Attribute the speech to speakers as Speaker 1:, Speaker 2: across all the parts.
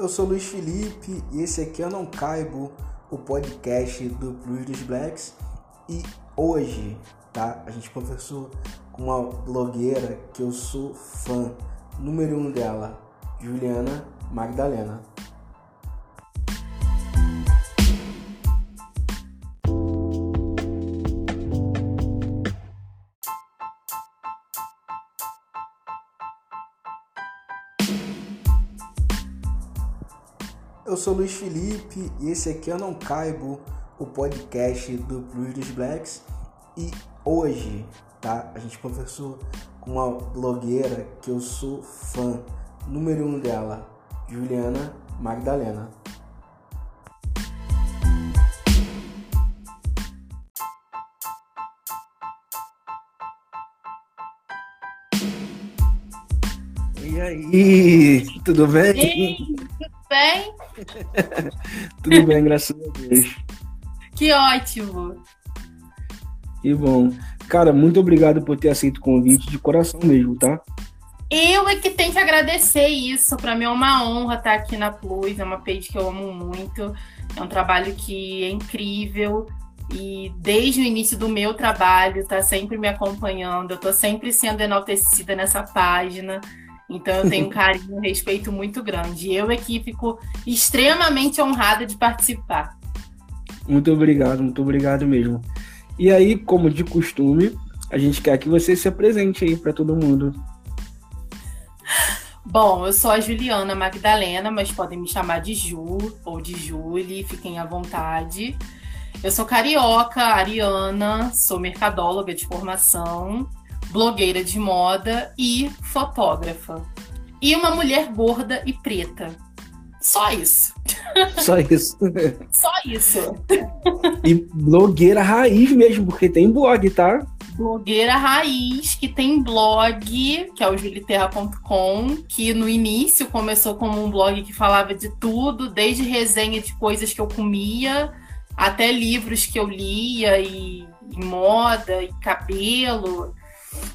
Speaker 1: Eu sou Luiz Felipe e esse aqui é Eu Não Caibo, o podcast do dos Blacks. E hoje, tá? A gente conversou com uma blogueira que eu sou fã, número um dela, Juliana Magdalena. Sou Luiz Felipe e esse aqui Eu Não Caibo, o podcast do dos Blacks. E hoje, tá? A gente conversou com uma blogueira que eu sou fã, número um dela, Juliana Magdalena. E aí, tudo bem?
Speaker 2: Ei, bem?
Speaker 1: tudo bem, graças a Deus.
Speaker 2: Que ótimo.
Speaker 1: Que bom. Cara, muito obrigado por ter aceito o convite de coração mesmo, tá?
Speaker 2: Eu é que tenho que agradecer isso. Para mim é uma honra estar aqui na Plus. É uma page que eu amo muito. É um trabalho que é incrível. E desde o início do meu trabalho, tá sempre me acompanhando. Eu tô sempre sendo enaltecida nessa página. Então eu tenho um carinho e respeito muito grande. Eu aqui fico extremamente honrada de participar.
Speaker 1: Muito obrigado, muito obrigado mesmo. E aí, como de costume, a gente quer que você se apresente aí para todo mundo.
Speaker 2: Bom, eu sou a Juliana Magdalena, mas podem me chamar de Ju ou de Julie, fiquem à vontade. Eu sou carioca, ariana, sou mercadóloga de formação, blogueira de moda e fotógrafa. E uma mulher gorda e preta. Só isso.
Speaker 1: Só isso.
Speaker 2: Só isso.
Speaker 1: E blogueira raiz mesmo, porque tem blog, tá?
Speaker 2: Blogueira raiz, que tem blog, que é o juliterra.com, que no início começou como um blog que falava de tudo, desde resenha de coisas que eu comia, até livros que eu lia, e, e moda, e cabelo.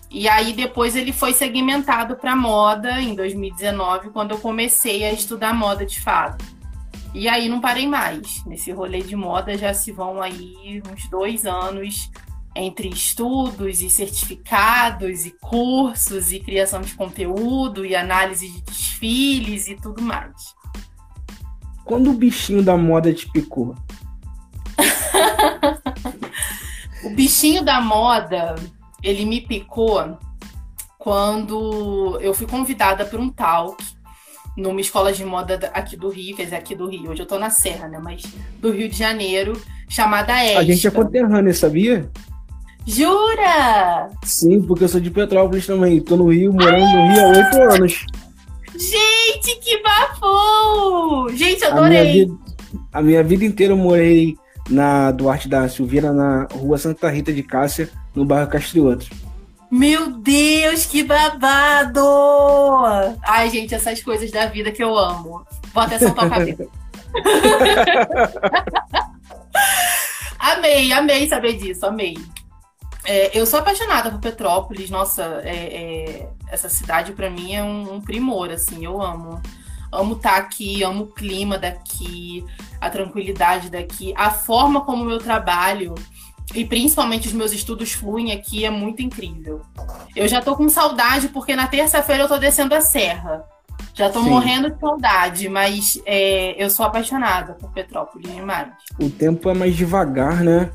Speaker 2: E aí depois ele foi segmentado para moda em 2019, quando eu comecei a estudar moda de fato. E aí não parei mais. Nesse rolê de moda já se vão aí uns dois anos entre estudos e certificados e cursos e criação de conteúdo e análise de desfiles e tudo mais.
Speaker 1: Quando o bichinho da moda te picou?
Speaker 2: o bichinho da moda ele me picou quando eu fui convidada para um talk numa escola de moda aqui do Rio, quer dizer, aqui do Rio, hoje eu tô na Serra, né, mas do Rio de Janeiro, chamada Extra.
Speaker 1: A gente é conterrânea, sabia?
Speaker 2: Jura?
Speaker 1: Sim, porque eu sou de Petrópolis também, tô no Rio, morando no Rio há oito anos.
Speaker 2: Gente, que bafo! Gente, eu adorei!
Speaker 1: A minha, vida, a minha vida inteira eu morei na Duarte da Silveira, na rua Santa Rita de Cássia, no bairro Castrioto.
Speaker 2: Meu Deus, que babado! Ai, gente, essas coisas da vida que eu amo. Vou até soltar a cabeça. amei, amei saber disso, amei. É, eu sou apaixonada por Petrópolis, nossa, é, é, essa cidade para mim é um, um, primor, assim, eu amo. Amo estar tá aqui, amo o clima daqui, a tranquilidade daqui, a forma como o meu trabalho e principalmente os meus estudos fluem aqui é muito incrível. Eu já tô com saudade porque na terça-feira eu tô descendo a serra. Já tô Sim. morrendo de saudade, mas é, eu sou apaixonada por Petrópolis demais.
Speaker 1: O tempo é mais devagar, né?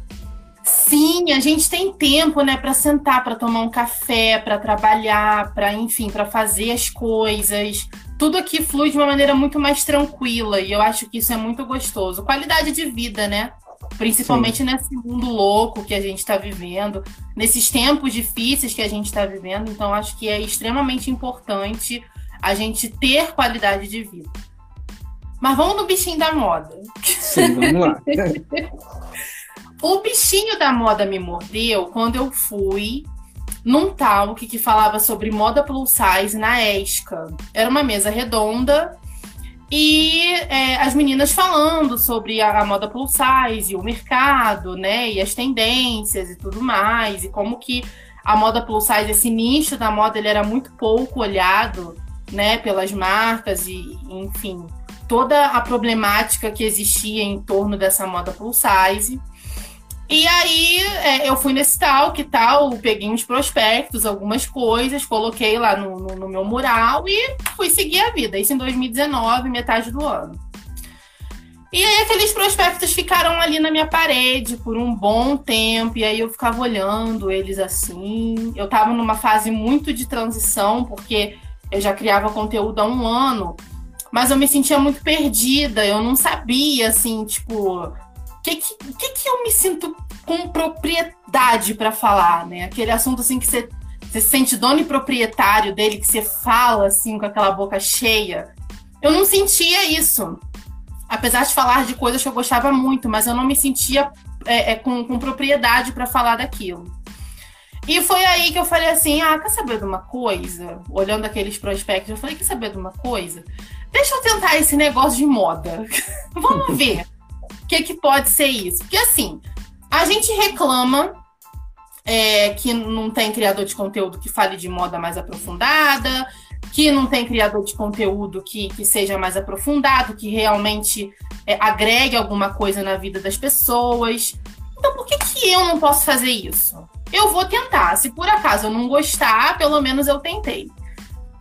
Speaker 2: Sim, a gente tem tempo, né, para sentar, para tomar um café, para trabalhar, para enfim, para fazer as coisas. Tudo aqui flui de uma maneira muito mais tranquila e eu acho que isso é muito gostoso. Qualidade de vida, né? Principalmente Sim. nesse mundo louco que a gente está vivendo, nesses tempos difíceis que a gente está vivendo. Então, acho que é extremamente importante a gente ter qualidade de vida. Mas vamos no bichinho da moda.
Speaker 1: Sim, vamos lá.
Speaker 2: o bichinho da moda me mordeu quando eu fui num talk que falava sobre moda plus size na ESCA. Era uma mesa redonda e é, as meninas falando sobre a, a, moda plus size e o mercado, né? E as tendências e tudo mais. E como que a moda plus size, esse nicho da moda, ele era muito pouco olhado, né? Pelas marcas e, enfim, toda a problemática que existia em torno dessa moda plus size. E aí é, eu fui nesse tal, que tal, peguei uns prospectos, algumas coisas, coloquei lá no, no, no, meu mural e fui seguir a vida. Isso em 2019, metade do ano. E aí aqueles prospectos ficaram ali na minha parede por um bom tempo, e aí eu ficava olhando eles assim. Eu estava numa fase muito de transição, porque eu já criava conteúdo há um ano, mas eu me sentia muito perdida, eu não sabia, assim, tipo, que, que, que, eu me sinto com propriedade para falar, né? Aquele assunto assim que você, você sente dono e proprietário dele, que você fala assim com aquela boca cheia. Eu não sentia isso. Apesar de falar de coisas que eu gostava muito, mas eu não me sentia é, é, com, com propriedade para falar daquilo. E foi aí que eu falei assim: ah, quer saber de uma coisa? Olhando aqueles prospectos, eu falei: quer saber de uma coisa? Deixa eu tentar esse negócio de moda. Vamos ver que, que pode ser isso? Porque assim, a gente reclama é, que não tem criador de conteúdo que fale de moda mais aprofundada, que não tem criador de conteúdo que, que seja mais aprofundado, que realmente é, agregue alguma coisa na vida das pessoas. Então, por que, que eu não posso fazer isso? Eu vou tentar. Se por acaso eu não gostar, pelo menos eu tentei.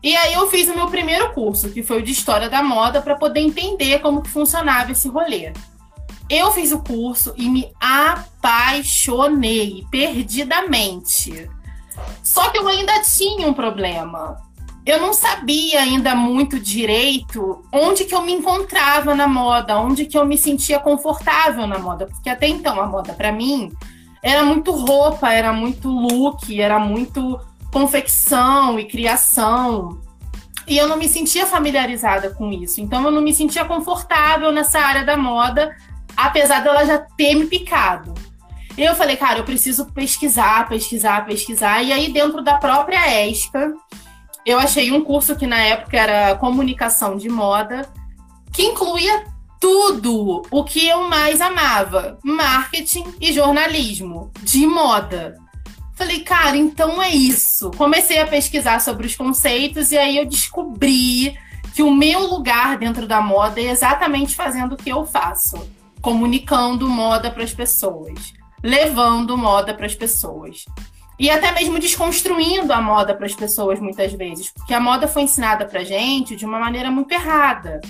Speaker 2: E aí eu fiz o meu primeiro curso, que foi o de História da Moda, para poder entender como funcionava esse rolê. Eu fiz o curso e me apaixonei perdidamente. Só que eu ainda tinha um problema. Eu não sabia ainda muito direito onde que eu me encontrava na moda, onde que eu me sentia confortável na moda, porque até então a moda para mim era muito roupa, era muito look, era muito confecção e criação. E eu não me sentia familiarizada com isso. Então eu não me sentia confortável nessa área da moda apesar dela já ter me picado. Eu falei, cara, eu preciso pesquisar, pesquisar, pesquisar. E aí, dentro da própria ESCA, eu achei um curso que na época era comunicação de moda, que incluía tudo o que eu mais amava: marketing e jornalismo de moda. Falei, cara, então é isso. Comecei a pesquisar sobre os conceitos e aí eu descobri que o meu lugar dentro da moda é exatamente fazendo o que eu faço comunicando moda para as pessoas, levando moda para as pessoas. E até mesmo desconstruindo a moda para as pessoas muitas vezes, porque a moda foi ensinada para gente de uma maneira muito errada.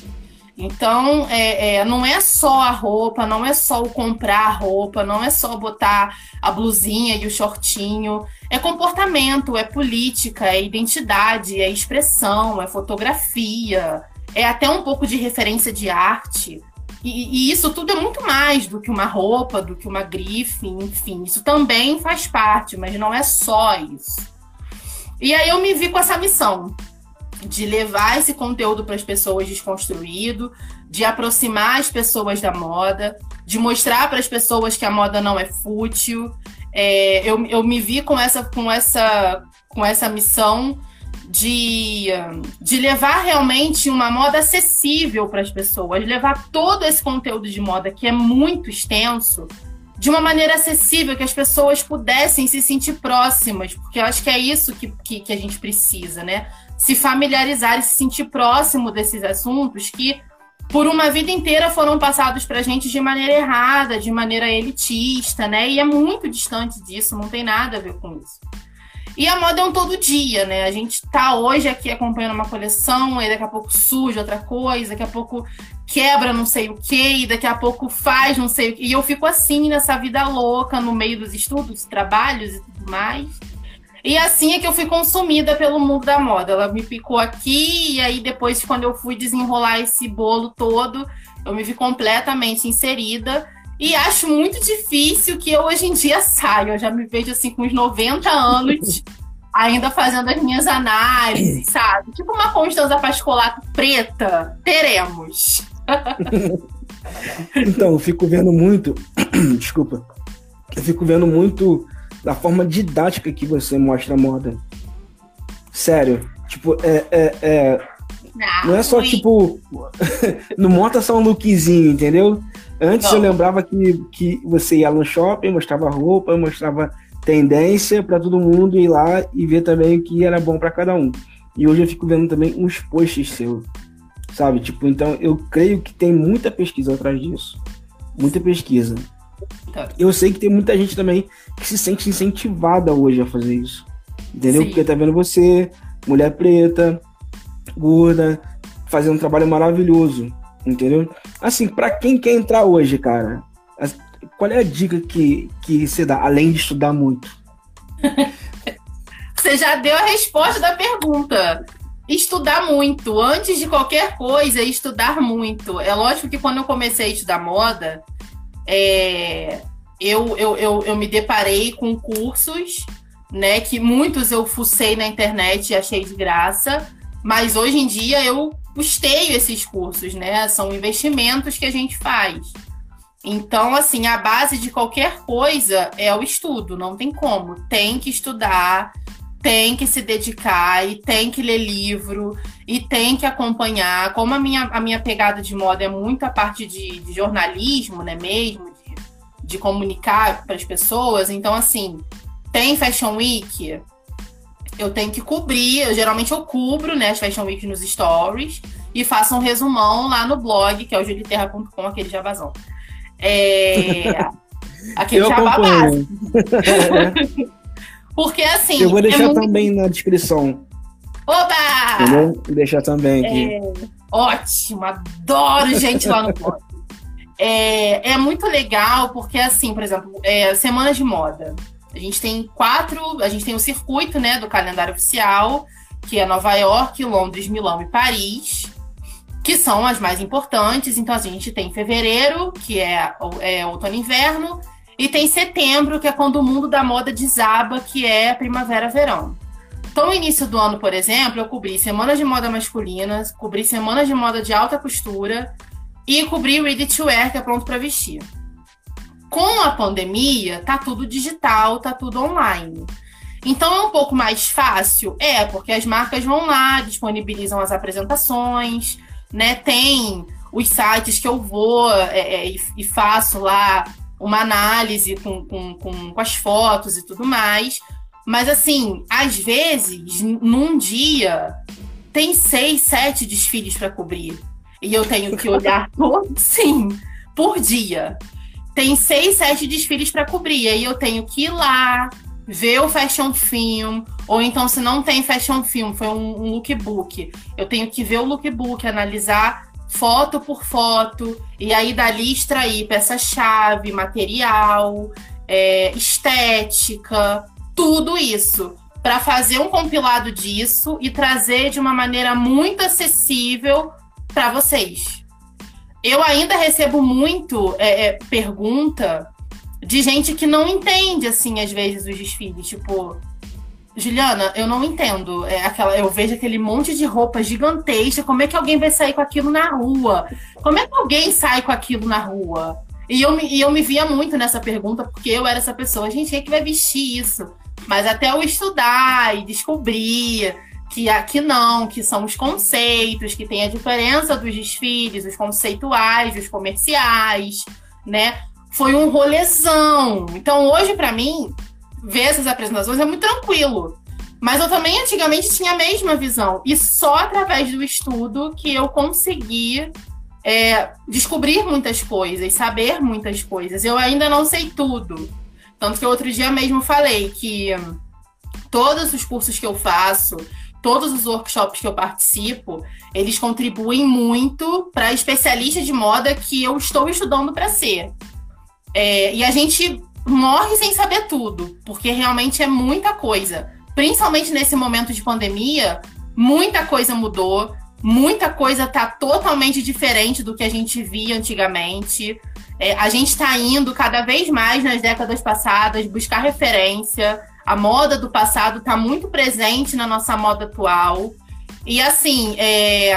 Speaker 2: Então, é, é, não é só a roupa, não é só o comprar a roupa, não é só botar a blusinha e o shortinho. É comportamento, é política, é identidade, é expressão, é fotografia, é até um pouco de referência de arte. E, e, isso tudo é muito mais do que uma roupa, do que uma grife, enfim. Isso também faz parte, mas não é só isso. E aí eu me vi com essa missão de levar esse conteúdo para as pessoas desconstruído, de aproximar as pessoas da moda, de mostrar para as pessoas que a moda não é fútil. É, eu, eu me vi com essa, com essa, com essa missão de, de levar realmente uma moda acessível para as pessoas, levar todo esse conteúdo de moda que é muito extenso de uma maneira acessível, que as pessoas pudessem se sentir próximas, porque eu acho que é isso que, que, que a gente precisa, né? Se familiarizar e se sentir próximo desses assuntos que por uma vida inteira foram passados para a gente de maneira errada, de maneira elitista, né? E é muito distante disso, não tem nada a ver com isso. E a moda é um todo dia, né? A gente tá hoje aqui acompanhando uma coleção, e daqui a pouco surge outra coisa, daqui a pouco quebra não sei o que, e daqui a pouco faz não sei o que. E eu fico assim nessa vida louca, no meio dos estudos, trabalhos e tudo mais. E assim é que eu fui consumida pelo mundo da moda. Ela me picou aqui, e aí depois, quando eu fui desenrolar esse bolo todo, eu me vi completamente inserida. E acho muito difícil que eu hoje em dia saia. Eu já me vejo assim com uns 90 anos, ainda fazendo as minhas análises, sabe? Tipo uma Constanza Pascolato preta. Teremos.
Speaker 1: então, eu fico vendo muito. Desculpa. Eu fico vendo muito da forma didática que você mostra a moda. Sério. Tipo, é. é, é... Não, não é só, tipo. não monta só um lookzinho, entendeu? Antes Não. eu lembrava que, que você ia no shopping, mostrava roupa, mostrava tendência para todo mundo ir lá e ver também o que era bom para cada um. E hoje eu fico vendo também uns posts seus. sabe? Tipo, então eu creio que tem muita pesquisa atrás disso. Muita pesquisa. Tá. Eu sei que tem muita gente também que se sente incentivada hoje a fazer isso. Entendeu? Sim. Porque tá vendo você, mulher preta, gorda, fazendo um trabalho maravilhoso. Entendeu? Assim, para quem quer entrar hoje, cara, qual é a dica que, que você dá, além de estudar muito?
Speaker 2: você já deu a resposta da pergunta. Estudar muito. Antes de qualquer coisa, estudar muito. É lógico que quando eu comecei a estudar moda, é, eu, eu, eu, eu me deparei com cursos, né? Que muitos eu fucei na internet e achei de graça. Mas hoje em dia eu custeio esses cursos, né? São investimentos que a gente faz. Então, assim, a base de qualquer coisa é o estudo, não tem como. Tem que estudar, tem que se dedicar e tem que ler livro e tem que acompanhar. Como a minha, a minha pegada de moda é muito a parte de, de jornalismo, né, mesmo, de, de comunicar para as pessoas, então, assim, tem Fashion Week, eu tenho que cobrir, eu, geralmente eu cubro, né, as Fashion Week nos stories e faço um resumão lá no blog, que é o juliterra.com, aquele jabazão. É... Aquele eu jabá básico. Porque assim.
Speaker 1: Eu vou deixar é muito... também na descrição.
Speaker 2: Oba!
Speaker 1: Vou deixar também aqui.
Speaker 2: É... Ótimo, adoro gente lá no blog. É, é muito legal porque, assim, por exemplo, é, semanas de moda. A gente tem quatro, a gente tem o circuito, né, do calendário oficial, que é Nova York, Londres, Milão e Paris que são as mais importantes. Então, assim, a gente tem fevereiro, que é, é outono e inverno, e tem setembro, que é quando o mundo da moda desaba, que é primavera-verão. Então, no início do ano, por exemplo, eu cobri semanas de moda masculina, cobri semanas de moda de alta costura e cobri ready to wear, que é pronto para vestir. Com a pandemia, tá tudo digital, tá tudo online. Então é um pouco mais fácil? É, porque as marcas vão lá, disponibilizam as apresentações, né? Tem os sites que eu vou é, é, e, faço lá uma análise com, com, com, com as fotos e tudo mais. Mas assim, às vezes, num dia, tem seis, sete desfiles para cobrir. E eu tenho que olhar todos, sim, por dia. Tem seis, sete desfiles para cobrir. Aí eu tenho que ir lá, ver o fashion film, ou então se não tem fashion film, foi um, um lookbook, eu tenho que ver o lookbook, analisar foto por foto, e aí dali extrair peça-chave, material, é, estética, tudo isso, para fazer um compilado disso e trazer de uma maneira muito acessível para vocês. Eu ainda recebo muito é, é, pergunta de gente que não entende, assim, às vezes, os desfiles. Tipo, Juliana, eu não entendo. É aquela, eu vejo aquele monte de roupa gigantesca. Como é que alguém vai sair com aquilo na rua? Como é que alguém sai com aquilo na rua? E eu, e eu me via muito nessa pergunta, porque eu era essa pessoa. Gente, quem é que vai vestir isso? Mas até eu estudar e descobrir que aqui não, que são os conceitos, que tem a diferença dos desfiles, os conceituais, os comerciais, né? foi um rolezão. Então, hoje, para mim, ver essas apresentações é muito tranquilo. Mas eu também antigamente tinha a mesma visão. E só através do estudo que eu consegui é, descobrir muitas coisas, saber muitas coisas. Eu ainda não sei tudo. Tanto que outro dia mesmo falei que todos os cursos que eu faço, todos os workshops que eu participo, eles contribuem muito para especialista de moda que eu estou estudando para ser. É, e a gente morre sem saber tudo, porque realmente é muita coisa. Principalmente nesse momento de pandemia, muita coisa mudou, muita coisa está totalmente diferente do que a gente via antigamente. É, a gente está indo cada vez mais nas décadas passadas buscar referência. A moda do passado está muito presente na nossa moda atual. E assim, é,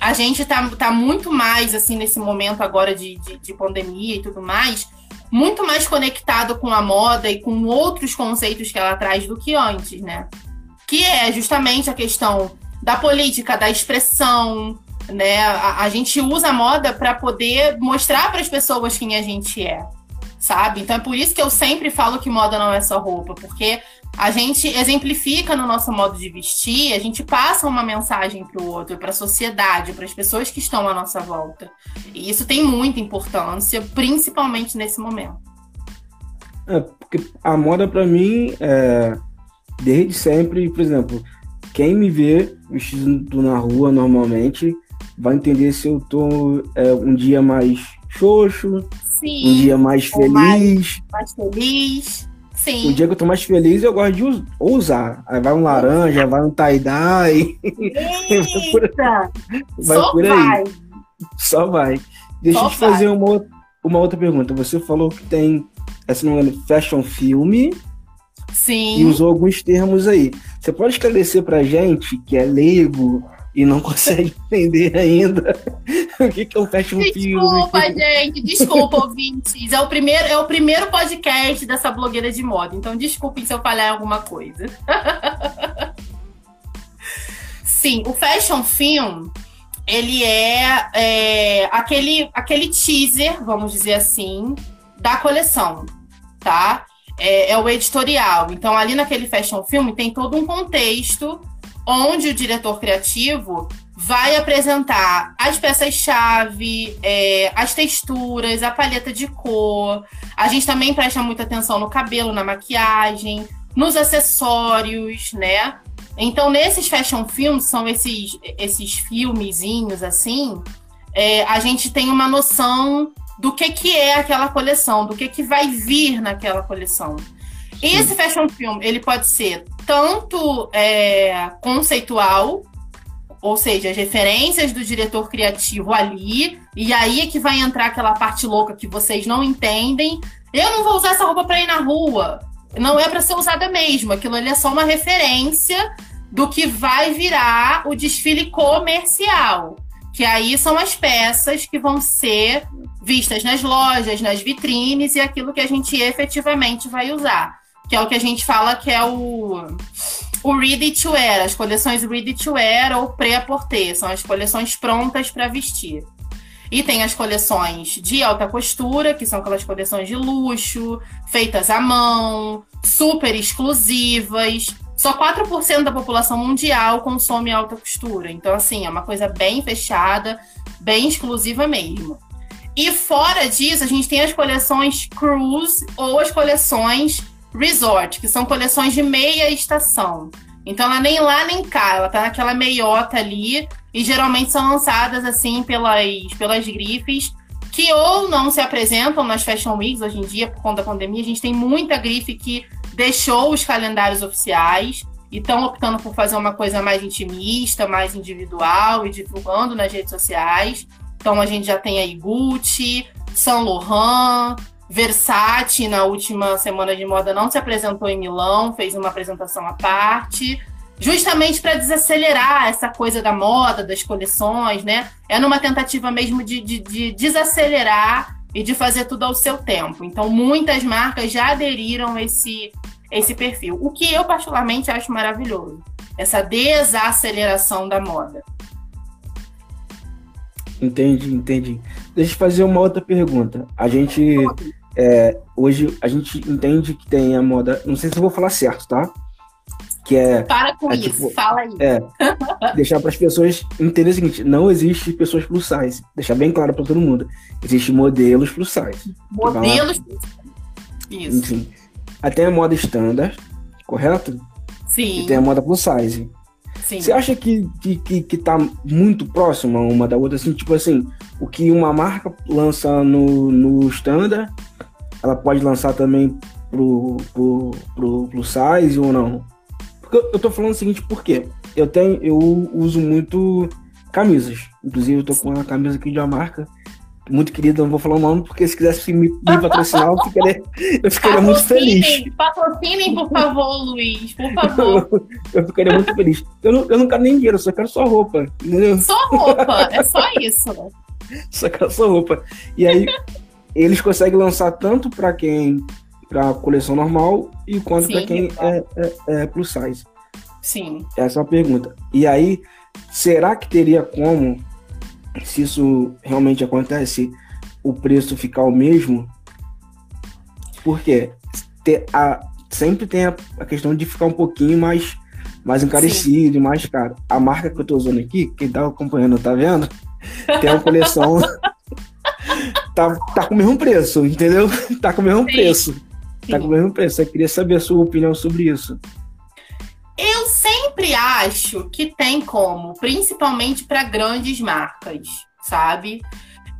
Speaker 2: a gente tá, tá muito mais, assim, nesse momento agora de, de, de, pandemia e tudo mais, muito mais conectado com a moda e com outros conceitos que ela traz do que antes, né? Que é justamente a questão da política, da expressão, né? A, a gente usa a moda para poder mostrar para as pessoas quem a gente é. Sabe? Então é por isso que eu sempre falo que moda não é só roupa, porque a gente exemplifica no nosso modo de vestir, a gente passa uma mensagem para o outro, para a sociedade, para as pessoas que estão à nossa volta. E isso tem muita importância, principalmente nesse momento.
Speaker 1: É, porque a moda para mim é desde sempre, por exemplo, quem me vê vestido na rua normalmente vai entender se eu tô é, um dia mais xoxo, Sim, um dia mais feliz.
Speaker 2: Mais, mais feliz. Sim.
Speaker 1: O dia que eu tô mais feliz, eu gosto de usar. Aí vai um laranja, vai um tie-dye.
Speaker 2: Eita! vai Só por aí. Vai.
Speaker 1: Só vai. Deixa Só eu te vai. fazer uma, uma outra pergunta. Você falou que tem, se não me engano, fashion filme.
Speaker 2: Sim.
Speaker 1: E usou alguns termos aí. Você pode esclarecer pra gente, que é leigo, e não consegue entender ainda o que, que é um fashion
Speaker 2: desculpa. Desculpa, gente, desculpa, ouvintes. É o, primeiro, é o primeiro podcast dessa blogueira de moda, então desculpem se eu falhar alguma coisa. Sim, o fashion film, ele é, é aquele, aquele teaser, vamos dizer assim, da coleção, tá? É, é, o editorial. Então, ali naquele fashion film tem todo um contexto onde o diretor criativo vai apresentar as peças-chave, é, as texturas, a paleta de cor. A gente também presta muita atenção no cabelo, na maquiagem, nos acessórios, né? Então, nesses fashion films, são esses, esses filmezinhos assim, é, a gente tem uma noção do que, que é aquela coleção, do que, que vai vir naquela coleção. Esse fashion film, ele pode ser tanto é, conceitual, ou seja, as referências do diretor criativo ali, e aí é que vai entrar aquela parte louca que vocês não entendem. Eu não vou usar essa roupa para ir na rua. Não é para ser usada mesmo. Aquilo ali é só uma referência do que vai virar o desfile comercial. Que aí são as peças que vão ser vistas nas lojas, nas vitrines e aquilo que a gente efetivamente vai usar que é o que a gente fala que é o, o ready to wear, as coleções ready to wear ou pré-à-porter, são as coleções prontas para vestir. E tem as coleções de alta costura, que são aquelas coleções de luxo, feitas à mão, super exclusivas. Só 4% da população mundial consome alta costura. Então, assim, é uma coisa bem fechada, bem exclusiva mesmo. E fora disso, a gente tem as coleções cruise ou as coleções resort, que são coleções de meia estação. Então ela nem lá nem cá, ela tá naquela meiota ali e geralmente são lançadas assim pelas, pelas grifes que ou não se apresentam nas Fashion Weeks hoje em dia por conta da pandemia. A gente tem muita grife que deixou os calendários oficiais e estão optando por fazer uma coisa mais intimista, mais individual e divulgando nas redes sociais. Então a gente já tem aí Gucci, Saint Laurent, Versace, na última semana de moda, não se apresentou em Milão, fez uma apresentação à parte, justamente para desacelerar essa coisa da moda, das coleções, né? É numa tentativa mesmo de, de, de desacelerar e de fazer tudo ao seu tempo. Então, muitas marcas já aderiram a esse, esse perfil, o que eu particularmente acho maravilhoso, essa desaceleração da moda.
Speaker 1: Entendi, entendi. Deixa eu fazer uma outra pergunta. A gente é, hoje a gente entende que tem a moda. Não sei se eu vou falar certo, tá? Que é.
Speaker 2: Para com
Speaker 1: é,
Speaker 2: isso, tipo, fala aí.
Speaker 1: É. deixar para as pessoas entenderem o seguinte: não existe pessoas plus size. Deixar bem claro para todo mundo. Existem modelos plus size.
Speaker 2: Modelos plus
Speaker 1: size. Isso. Enfim. Até a moda standard, correto?
Speaker 2: Sim.
Speaker 1: E tem a moda plus size.
Speaker 2: Sim.
Speaker 1: Você acha que, que, que, que tá muito próxima uma da outra? Assim, tipo assim, o que uma marca lança no, no standard ela pode lançar também pro, pro, pro plus size ou não? Porque eu tô falando o seguinte, porque eu tenho, eu uso muito camisas. Inclusive, eu tô com uma camisa aqui de uma marca muito querida, não vou falar o nome, porque se quisesse me, me patrocinar, eu ficaria, eu ficaria muito feliz.
Speaker 2: Patrocinem, por favor, Luiz, por favor.
Speaker 1: Eu, eu ficaria muito feliz. Eu não, eu não quero nem dinheiro, eu só quero só roupa. Entendeu?
Speaker 2: Só roupa, é só isso.
Speaker 1: Só quero só roupa. E aí, eles conseguem lançar tanto para quem para coleção normal e quanto para quem é, é, é, plus size.
Speaker 2: Sim.
Speaker 1: Essa é a pergunta. E aí, será que teria como, se isso realmente acontece, o preço ficar o mesmo? Porque ter a, sempre tem a, a questão de ficar um pouquinho mais, mais encarecido e mais caro. A marca que eu tô usando aqui, quem tá acompanhando, tá vendo? Tem uma coleção. tá, tá com o mesmo preço, entendeu? Tá com o mesmo Sim. preço. Sim. Tá com o mesmo preço. Eu queria saber a sua opinião sobre isso.
Speaker 2: Eu sempre acho que tem como, principalmente para grandes marcas, sabe?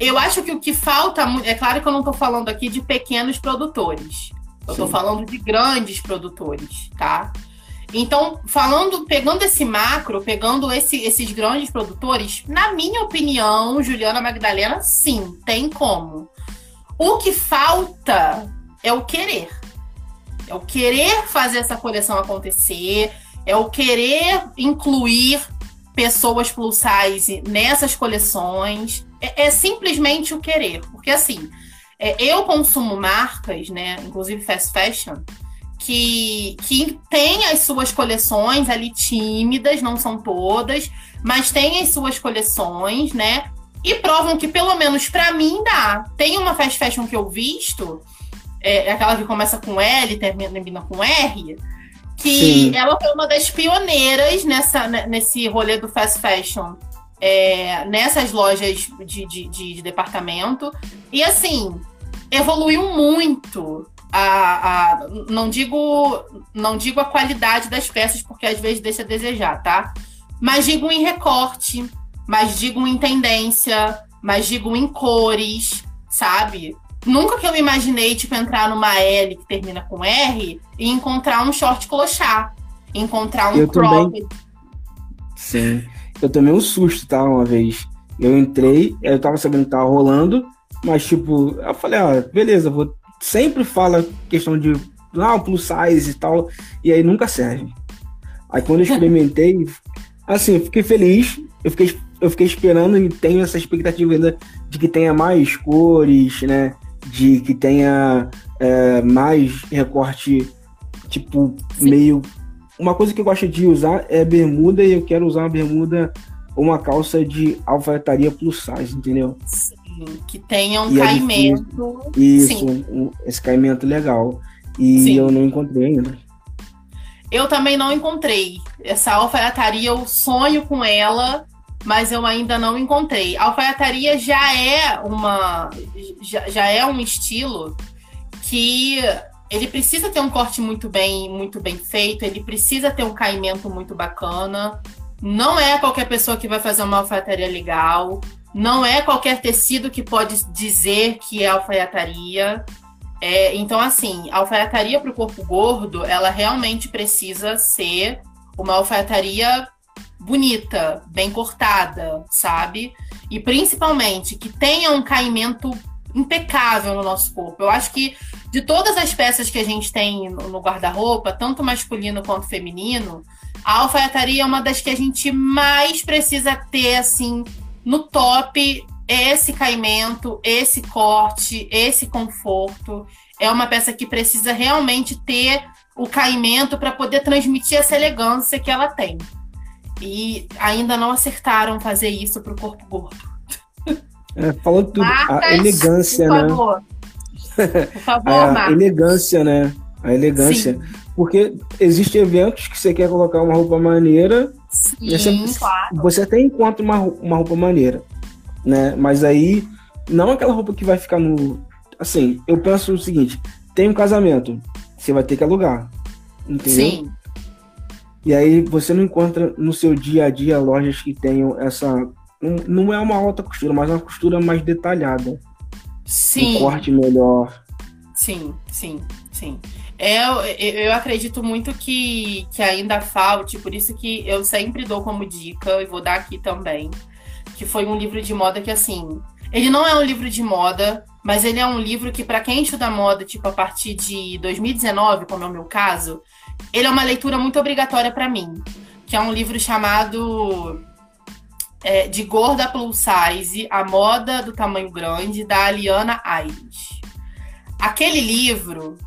Speaker 2: Eu acho que o que falta, é claro que eu não estou falando aqui de pequenos produtores. Eu estou falando de grandes produtores, tá? Então, falando, pegando esse macro, pegando esse, esses grandes produtores, na minha opinião, Juliana Magdalena, sim, tem como. O que falta é o querer. É o querer fazer essa coleção acontecer, é o querer incluir pessoas plus size nessas coleções. É, é simplesmente o querer. Porque assim, é, eu consumo marcas, né, inclusive fast fashion, que, que tem as suas coleções ali tímidas, não são todas, mas tem as suas coleções, né? E provam que, pelo menos para mim, dá. Tem uma fast fashion que eu visto, é, é aquela que começa com L e termina com R, que Sim. ela foi uma das pioneiras nessa, nesse rolê do fast fashion. É, nessas lojas de, de, de, departamento. E assim, evoluiu muito. A, a, não digo não digo a qualidade das peças, porque às vezes deixa a desejar, tá? Mas digo em recorte, mas digo em tendência, mas digo em cores, sabe? Nunca que eu imaginei, tipo, entrar numa L que termina com R e encontrar um short clochar. Encontrar um
Speaker 1: eu crop. Também... Sim. Eu tomei um susto, tá? Uma vez. Eu entrei, eu tava sabendo que tava rolando, mas, tipo, eu falei, ah, beleza, vou. Sempre fala questão de ah, plus size e tal, e aí nunca serve. Aí quando eu experimentei, assim, eu fiquei feliz, eu fiquei, eu fiquei esperando e tenho essa expectativa ainda de que tenha mais cores, né? de que tenha é, mais recorte, tipo, Sim. meio. Uma coisa que eu gosto de usar é bermuda e eu quero usar uma bermuda ou uma calça de alfaiataria plus size, entendeu?
Speaker 2: Sim, que tenha um e é caimento.
Speaker 1: É isso, um, esse caimento legal. E Sim. eu não encontrei ainda.
Speaker 2: Eu também não encontrei. Essa alfaiataria, eu sonho com ela, mas eu ainda não encontrei. A alfaiataria já é uma já, já é um estilo que ele precisa ter um corte muito bem muito bem feito, ele precisa ter um caimento muito bacana. Não é qualquer pessoa que vai fazer uma alfaiataria legal, não é qualquer tecido que pode dizer que é alfaiataria. É, então, assim, a alfaiataria para o corpo gordo, ela realmente precisa ser uma alfaiataria bonita, bem cortada, sabe? E principalmente que tenha um caimento impecável no nosso corpo. Eu acho que de todas as peças que a gente tem no guarda-roupa, tanto masculino quanto feminino, a alfaiataria é uma das que a gente mais precisa ter assim no top esse caimento, esse corte, esse conforto. É uma peça que precisa realmente ter o caimento para poder transmitir essa elegância que ela tem. E ainda não acertaram fazer isso para o corpo gordo.
Speaker 1: É, falando tudo, Marcas, a elegância, por né? Favor. Por favor, a Marcos. elegância, né? A elegância. Sim. Porque existem eventos que você quer colocar uma roupa maneira. Sim, você, claro. você até encontra uma, uma roupa maneira, né? Mas aí, não aquela roupa que vai ficar no. Assim, eu penso o seguinte: tem um casamento, você vai ter que alugar. Entendeu? Sim. E aí você não encontra no seu dia a dia lojas que tenham essa. Não é uma alta costura, mas uma costura mais detalhada.
Speaker 2: Sim.
Speaker 1: Um corte melhor.
Speaker 2: Sim, sim, sim. Eu, eu acredito muito que, que ainda falte, por isso que eu sempre dou como dica, e vou dar aqui também, que foi um livro de moda que, assim, ele não é um livro de moda, mas ele é um livro que, para quem estuda moda, tipo, a partir de 2019, como é o meu caso, ele é uma leitura muito obrigatória para mim, que é um livro chamado é, De Gorda Plus Size, A Moda do Tamanho Grande, da Aliana Aires. Aquele livro,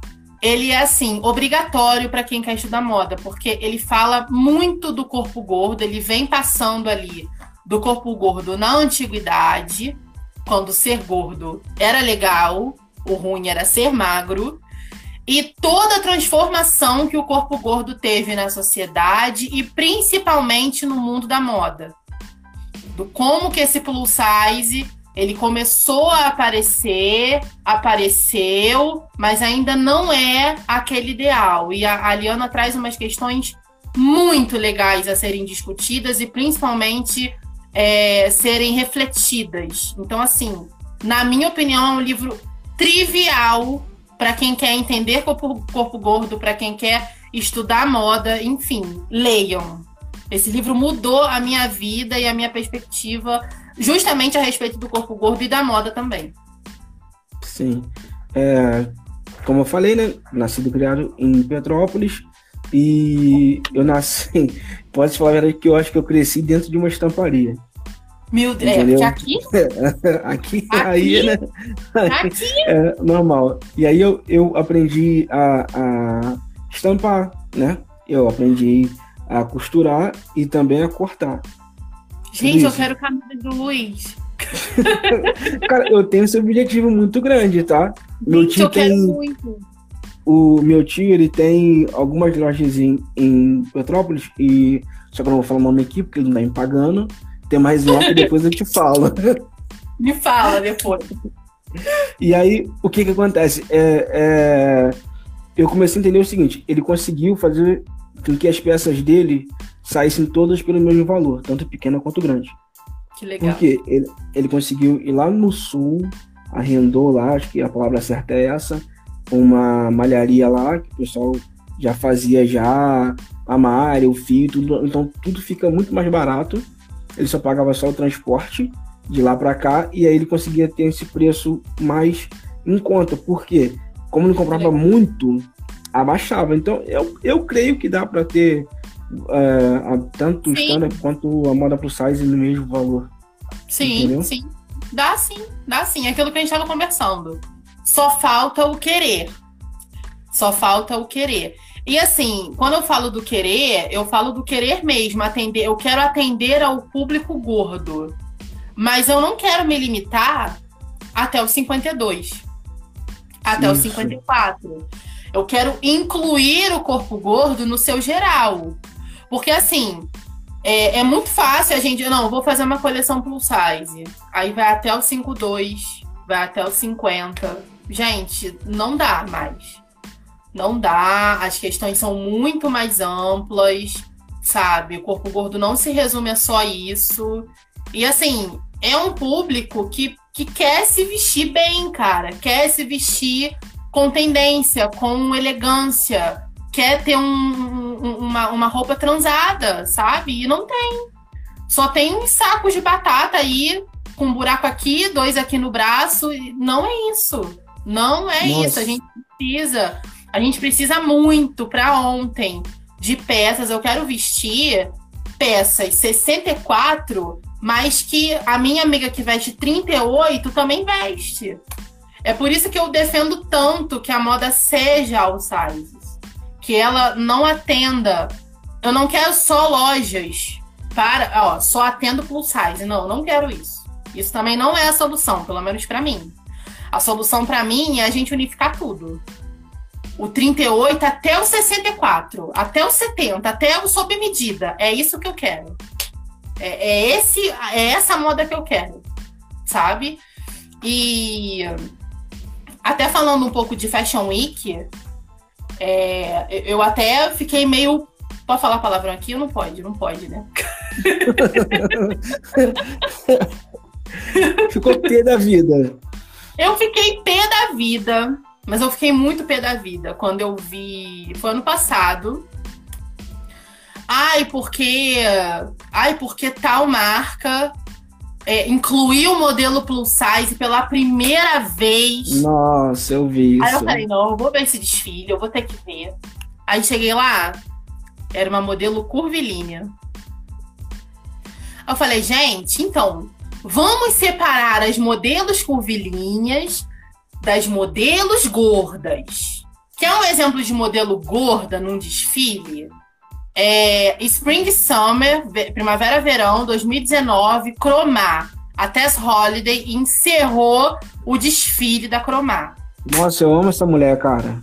Speaker 2: ele é assim, obrigatório para quem quer estudar moda, porque ele fala muito do corpo gordo, ele vem passando ali do corpo gordo na antiguidade, quando ser gordo era legal, o ruim era ser magro, e toda a transformação que o corpo gordo teve na sociedade e principalmente no mundo da moda. Do como que esse plus size ele começou a aparecer, apareceu, mas ainda não é aquele ideal. E a, a Liana traz umas questões muito legais a serem discutidas e principalmente é, serem refletidas. Então, assim, na minha opinião, é um livro trivial para quem quer entender corpo, corpo gordo, para quem quer estudar moda, enfim, leiam. Esse livro mudou a minha vida e a minha perspectiva justamente a respeito do corpo gordo e da moda também.
Speaker 1: Sim. É, como eu falei, né? Nascido e criado em Petrópolis. E eu nasci. Pode falar a verdade que eu acho que eu cresci dentro de uma estamparia.
Speaker 2: Meu Deus, é, aqui?
Speaker 1: aqui, aqui, aí, né? Aqui? É normal. E aí eu, eu aprendi a, a estampar, né? Eu aprendi a costurar e também a cortar.
Speaker 2: Gente, eu quero camisa do Luiz.
Speaker 1: Cara, eu tenho esse objetivo muito grande, tá?
Speaker 2: Meu Gente, tio eu tem... quero muito.
Speaker 1: O meu tio, ele tem algumas lojas em, em Petrópolis e só que eu não vou falar o nome aqui porque ele não tá me pagando. Tem mais uma que depois eu te falo.
Speaker 2: Me fala depois.
Speaker 1: E aí, o que que acontece? É, é, eu comecei a entender o seguinte: ele conseguiu fazer com que as peças dele saíssem todas pelo mesmo valor, tanto pequena quanto grande.
Speaker 2: Que legal.
Speaker 1: Porque ele, ele conseguiu ir lá no sul, arrendou lá, acho que a palavra certa é essa, uma malharia lá, que o pessoal já fazia já a malha, o fio, tudo, então tudo fica muito mais barato. Ele só pagava só o transporte de lá para cá e aí ele conseguia ter esse preço mais em conta, porque como ele comprava muito, abaixava. Então eu, eu creio que dá para ter uh, tanto o standard quanto a moda plus size no mesmo valor.
Speaker 2: Sim, entendeu? sim. Dá sim, dá sim. É aquilo que a gente estava conversando. Só falta o querer. Só falta o querer. E assim, quando eu falo do querer, eu falo do querer mesmo, atender. Eu quero atender ao público gordo. Mas eu não quero me limitar até os 52. Até Isso. os 54. Eu quero incluir o corpo gordo no seu geral. Porque assim, é, é, muito fácil a gente. Não, vou fazer uma coleção plus size. Aí vai até o 5,2, vai até o 50. Gente, não dá mais. Não dá. As questões são muito mais amplas, sabe? O corpo gordo não se resume a só isso. E assim, é um público que, que quer se vestir bem, cara. Quer se vestir com tendência, com elegância quer ter um, uma, uma roupa transada, sabe? E não tem. Só tem sacos de batata aí, com um buraco aqui, dois aqui no braço. Não é isso. Não é Nossa. isso. A gente precisa. A gente precisa muito para ontem de peças. Eu quero vestir peças 64, mas que a minha amiga que veste 38 também veste. É por isso que eu defendo tanto que a moda seja all size que ela não atenda. Eu não quero só lojas para, ó, só atendo plus size. Não, não quero isso. Isso também não é a solução, pelo menos para mim. A solução para mim é a gente unificar tudo. O 38 até o 64, até o 70, até o sob medida. É isso que eu quero. É, é, esse, é essa moda que eu quero, sabe? E até falando um pouco de Fashion Week, é, eu até fiquei meio. Pode falar palavrão aqui? Não pode, não pode, né?
Speaker 1: Ficou pé da vida.
Speaker 2: Eu fiquei pé da vida, mas eu fiquei muito pé da vida quando eu vi. Foi ano passado. Ai, porque. Ai, porque tal marca é, incluir o modelo plus size pela primeira vez.
Speaker 1: Nossa, eu vi isso.
Speaker 2: Aí eu falei, não, eu vou ver esse desfile, eu vou ter que ver. Aí cheguei lá, era uma modelo curvilínea. Eu falei, gente, então, vamos separar as modelos curvilíneas das modelos gordas. Quer um exemplo de modelo gorda num desfile? É, Spring Summer, Primavera-Verão 2019, Cromar. A Tess Holiday encerrou o desfile da Cromar.
Speaker 1: Nossa, eu amo essa mulher, cara.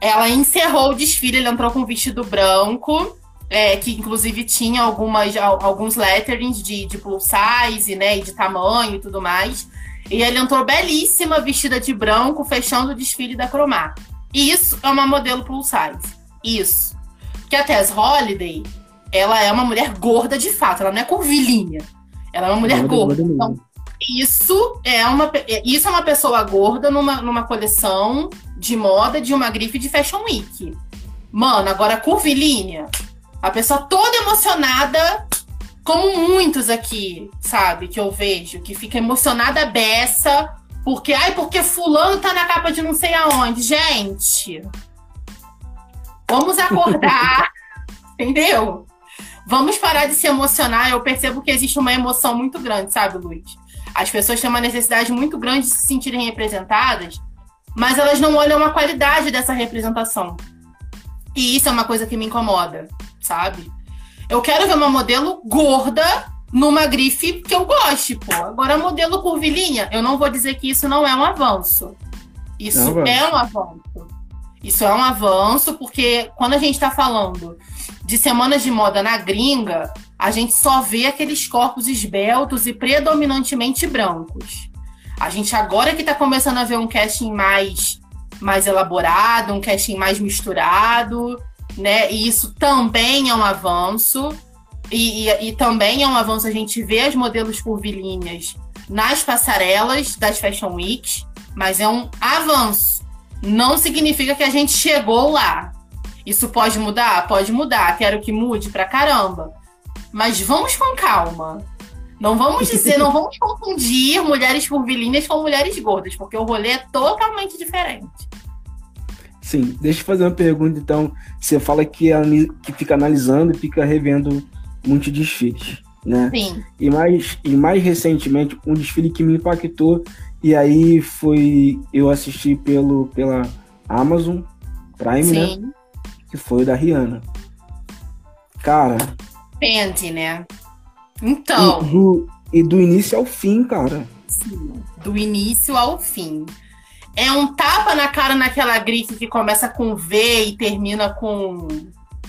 Speaker 2: ela encerrou o desfile, ele entrou com um vestido branco, é, que inclusive tinha algumas, alguns letterings de, de plus size, né, e de tamanho e tudo mais. E ele entrou belíssima, vestida de branco, fechando o desfile da Cromar. Isso é uma modelo plus size. Isso. Porque a Tess Holiday, ela é uma mulher gorda de fato, ela não é curvilínea. Ela é uma mulher gorda. gorda então, isso é uma, isso é uma pessoa gorda numa, numa coleção de moda de uma grife de Fashion Week. Mano, agora curvilínea, a pessoa toda emocionada, como muitos aqui, sabe, que eu vejo, que fica emocionada beça, porque, ai, porque fulano tá na capa de não sei aonde. Gente, vamos acordar, entendeu? Vamos parar de se emocionar. Eu percebo que existe uma emoção muito grande, sabe, Luiz? As pessoas têm uma necessidade muito grande de se sentirem representadas, mas elas não olham a qualidade dessa representação. E isso é uma coisa que me incomoda, sabe? Eu quero ver uma modelo gorda numa grife que eu goste, pô. Agora, modelo curvilínea, eu não vou dizer que isso não é um avanço. Isso é, é um avanço. Isso é um avanço, porque quando a gente está falando de semanas de moda na gringa, a gente só vê aqueles corpos esbeltos e predominantemente brancos. A gente agora que está começando a ver um casting mais, mais elaborado, um casting mais misturado, né? E isso também é um avanço. E, e, e também é um avanço a gente ver as modelos curvilíneas nas passarelas das Fashion Weeks, mas é um avanço. Não significa que a gente chegou lá. Isso pode mudar? Pode mudar. Quero que mude pra caramba. Mas vamos com calma. Não vamos dizer, não vamos confundir mulheres curvilíneas com mulheres gordas, porque o rolê é totalmente diferente.
Speaker 1: Sim, deixa eu fazer uma pergunta então. Você fala que, que fica analisando e fica revendo muitos desfiles, né?
Speaker 2: Sim.
Speaker 1: E mais, e mais recentemente, um desfile que me impactou, e aí foi. Eu assisti pelo, pela Amazon Prime, né? Sim. né? Que foi o da Rihanna. Cara,
Speaker 2: Depende, né? Então.
Speaker 1: E do, e do início ao fim, cara.
Speaker 2: Sim, do início ao fim. É um tapa na cara naquela grife que começa com V e termina com,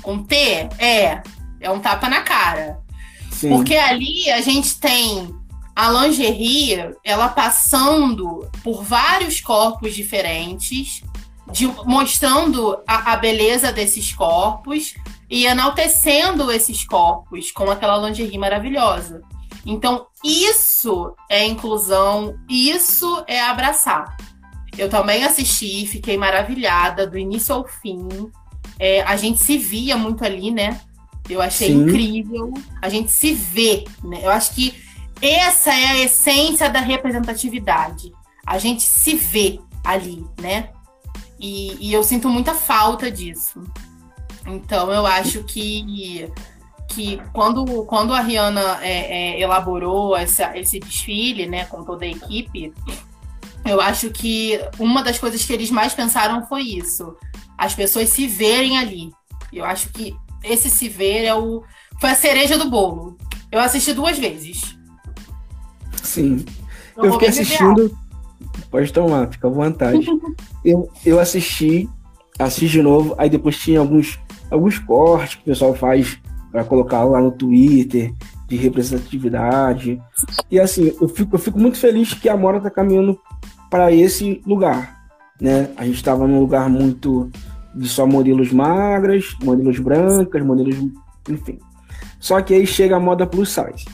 Speaker 2: com T? É. É um tapa na cara. Sim. Porque ali a gente tem a lingerie, ela passando por vários corpos diferentes, de, mostrando a, a beleza desses corpos, e enaltecendo esses corpos com aquela lingerie maravilhosa. Então, isso é inclusão, isso é abraçar. Eu também assisti, fiquei maravilhada do início ao fim. É, a gente se via muito ali, né? Eu achei Sim. incrível. A gente se vê, né? Eu acho que essa é a essência da representatividade. A gente se vê ali, né? E, e eu sinto muita falta disso. Então eu acho que que quando, quando a Rihanna é, é, elaborou essa, esse desfile, né, com toda a equipe, eu acho que uma das coisas que eles mais pensaram foi isso, as pessoas se verem ali. Eu acho que esse se ver é o foi a cereja do bolo. Eu assisti duas vezes.
Speaker 1: Sim. Eu, eu fiquei assistindo. Pode tomar, fica à vontade. eu, eu assisti, assisti de novo, aí depois tinha alguns alguns cortes que o pessoal faz para colocar lá no Twitter de representatividade. E assim, eu fico, eu fico muito feliz que a Mora está caminhando para esse lugar. Né? A gente estava num lugar muito de só modelos magras, modelos brancas, modelos. enfim. Só que aí chega a moda plus size,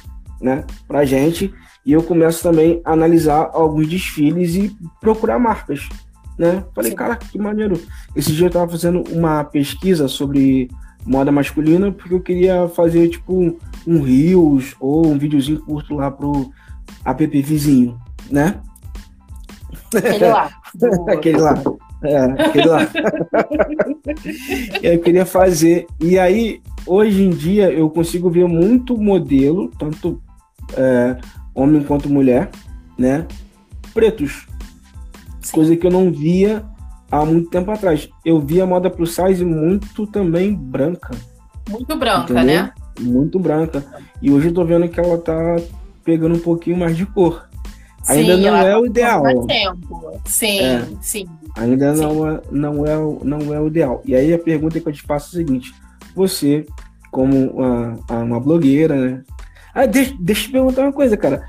Speaker 1: né? Pra gente. E eu começo também a analisar alguns desfiles e procurar marcas né? Falei, Sim. cara, que maneiro. Esse dia eu tava fazendo uma pesquisa sobre moda masculina porque eu queria fazer tipo um reels ou um videozinho curto lá pro app vizinho, né?
Speaker 2: Aquele lá.
Speaker 1: aquele lá. É, aquele lá. eu queria fazer. E aí, hoje em dia, eu consigo ver muito modelo, tanto é, homem quanto mulher, né? Pretos. Sim. coisa que eu não via há muito tempo atrás. Eu via a moda plus size muito também branca.
Speaker 2: Muito branca, entendeu? né?
Speaker 1: Muito branca. E hoje eu tô vendo que ela tá pegando um pouquinho mais de cor. Ainda
Speaker 2: sim,
Speaker 1: não
Speaker 2: ela
Speaker 1: é
Speaker 2: tá
Speaker 1: o ideal.
Speaker 2: Sim,
Speaker 1: É.
Speaker 2: sim.
Speaker 1: Ainda
Speaker 2: Sim.
Speaker 1: não é, não, é, o- não é o ideal. E aí a pergunta que eu te faço é a seguinte: você, como uma, uma blogueira, né? Ah, deixa, deixa eu te perguntar uma coisa, cara.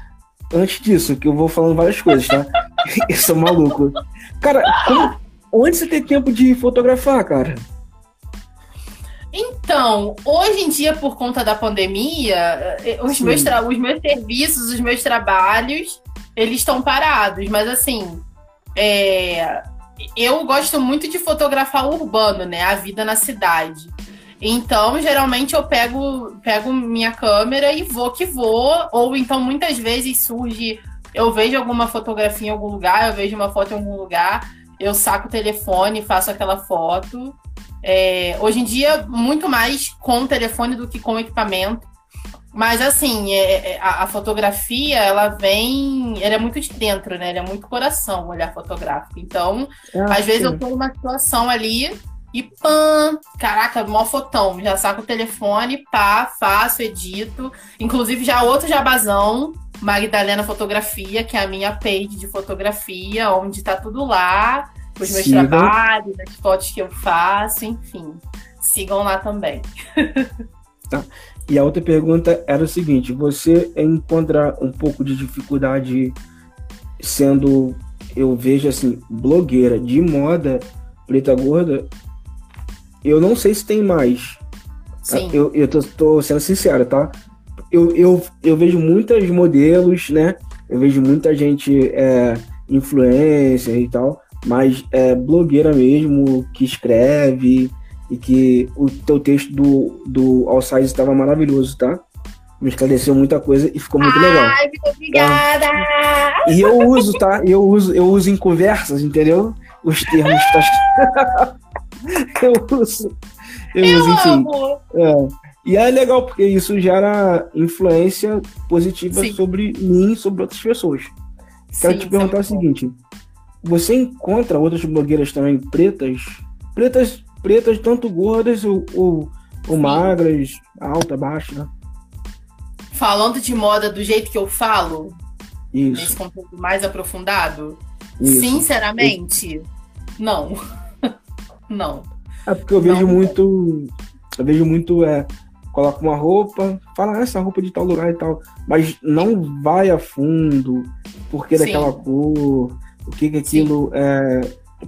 Speaker 1: Antes disso, que eu vou falando várias coisas, tá? eu sou maluco. Cara, como- onde você tem tempo de fotografar, cara?
Speaker 2: Então, hoje em dia, por conta da pandemia, eh, os
Speaker 1: Sim.
Speaker 2: meus, tra- os meus serviços, os meus trabalhos, eles estão parados. Mas assim, é, eu gosto muito de fotografar o urbano, né? A vida na cidade. Então, geralmente eu pego, pego minha câmera e vou que vou. Ou então, muitas vezes surge, eu vejo alguma fotografia em algum lugar, eu vejo uma foto em algum lugar, eu saco o telefone, faço aquela foto. É, hoje em dia, muito mais com o telefone do que com o equipamento. Mas assim, é- é- a, a fotografia, ela vem. Ela é muito de dentro, né? Ela é muito coração, o olhar fotográfico. Então, às vezes eu tô numa situação ali e pã, caraca, mó fotão. Já saco o telefone, pá, faço, edito. Inclusive, já outro jabazão, Magdalena Fotografia, que é a minha page de fotografia, onde tá tudo lá, os meus trabalhos, as fotos que eu faço, enfim. Sigam lá também.
Speaker 1: E a outra pergunta era o seguinte: você encontra um pouco de dificuldade sendo, eu vejo assim, blogueira de moda preta gorda? Eu não sei se tem mais. tá?
Speaker 2: Sim.
Speaker 1: Eu, eu tô, tô sendo sincero, tá? Eu, eu, eu vejo muitas modelos, né? Eu vejo muita gente é, influencer e tal, mas é blogueira mesmo, que escreve e que o teu texto do, do All Size estava maravilhoso, tá? Me esclareceu muita coisa e ficou muito legal.
Speaker 2: Ai, muito obrigada!
Speaker 1: E eu uso, tá? Eu uso, eu uso em conversas, entendeu? Os termos. Tá... eu uso. Eu,
Speaker 2: Eu
Speaker 1: uso, enfim. É. E é legal porque isso gera influência positiva
Speaker 2: Sim.
Speaker 1: sobre mim e sobre outras pessoas. Quero
Speaker 2: Sim,
Speaker 1: te perguntar
Speaker 2: é
Speaker 1: o
Speaker 2: muito bom.
Speaker 1: seguinte: você encontra outras blogueiras também pretas? Pretas, pretas tanto gordas ou, ou, ou magras, alta, baixa? né?
Speaker 2: Falando de moda do jeito que eu falo, nesse
Speaker 1: Isso.
Speaker 2: conteúdo mais aprofundado,
Speaker 1: isso.
Speaker 2: sinceramente, não. Não.
Speaker 1: É porque eu vejo
Speaker 2: Não.
Speaker 1: muito. Eu vejo muito, é. Coloca uma roupa, fala "Ah, essa roupa de tal lugar e tal, mas não vai a fundo, porque
Speaker 2: Sim.
Speaker 1: daquela cor, o que que aquilo é.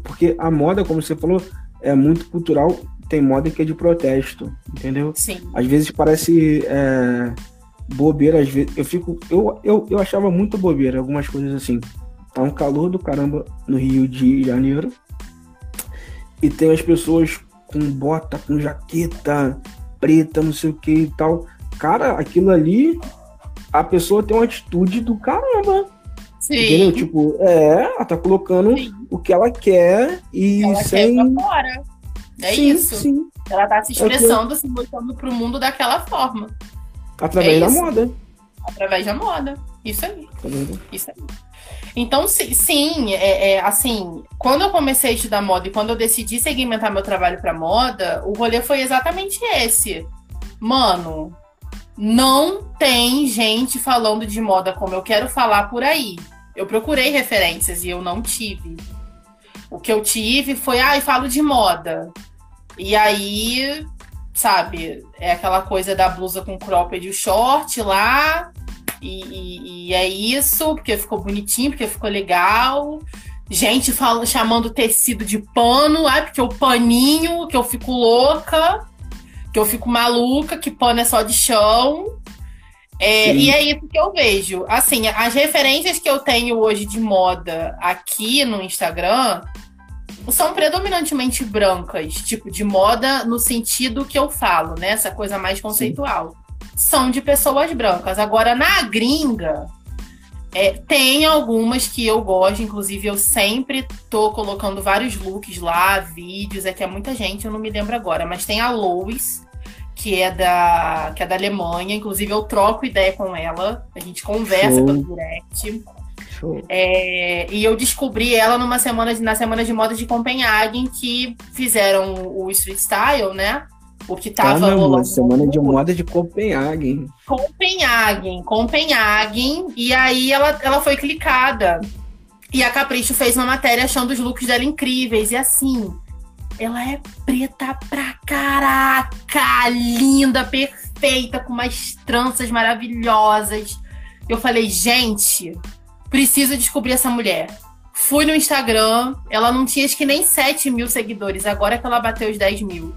Speaker 1: Porque a moda, como você falou, é muito cultural, tem moda que é de protesto, entendeu?
Speaker 2: Sim.
Speaker 1: Às vezes parece é, bobeira, às vezes. Eu fico. Eu, eu, eu achava muito bobeira algumas coisas assim. Tá um calor do caramba no Rio de Janeiro. E tem as pessoas com bota, com jaqueta preta, não sei o que e tal. Cara, aquilo ali, a pessoa tem uma atitude do caramba. Entendeu?
Speaker 2: Sim.
Speaker 1: Tipo, é, ela tá colocando
Speaker 2: Sim.
Speaker 1: o que ela quer e
Speaker 2: Ela
Speaker 1: sem.
Speaker 2: quer pra fora. É
Speaker 1: sim,
Speaker 2: isso.
Speaker 1: Sim,
Speaker 2: Ela tá se
Speaker 1: É o que-
Speaker 2: expressando, se mostrando pro mundo daquela forma.
Speaker 1: através
Speaker 2: É
Speaker 1: da
Speaker 2: isso.
Speaker 1: moda.
Speaker 2: Através da moda. Isso aí.
Speaker 1: tá?
Speaker 2: Isso aí. Então, si- sim, é, é, assim, quando eu comecei a estudar moda e quando eu decidi segmentar meu trabalho para moda, o rolê foi exatamente esse. Mano, não tem gente falando de moda como eu quero falar por aí. Eu procurei referências e eu não tive. O que eu tive foi, ai, falo de moda. E aí, sabe, é aquela coisa da blusa com cropped e o short lá, e, e- e é isso, porque ficou bonitinho, porque ficou legal. Gente fala, chamando tecido de pano, ai, porque o paninho, que eu fico louca, que eu fico maluca, que pano é só de chão. É,
Speaker 1: Sim.
Speaker 2: e é isso que eu vejo. Assim, as referências que eu tenho hoje de moda aqui no Instagram são predominantemente brancas, tipo, de moda no sentido que eu falo, né? Essa coisa mais conceitual são de pessoas brancas. Agora, na gringa, é, tem algumas que eu gosto, inclusive eu sempre tô colocando vários looks lá, vídeos, é que é muita gente, eu não me lembro agora, mas tem a Lois, que é da, que é da Alemanha, inclusive eu troco ideia com ela, a gente conversa
Speaker 1: Show.
Speaker 2: pelo direct. É, e eu descobri ela numa semana de, na semana de moda de Copenhagen, que fizeram o street style, né? O que tava
Speaker 1: ah,
Speaker 2: rolando.
Speaker 1: Semana de moda de Copenhague.
Speaker 2: Copenhagen, Copenhagen. E aí ela, ela foi clicada. E a Capricho fez uma matéria achando os looks dela incríveis. E assim, ela é preta pra caraca! Linda, perfeita, com umas tranças maravilhosas. Eu falei, gente, preciso descobrir essa mulher. Fui no Instagram, ela não tinha acho que nem 7 mil seguidores, agora que ela bateu os 10 mil.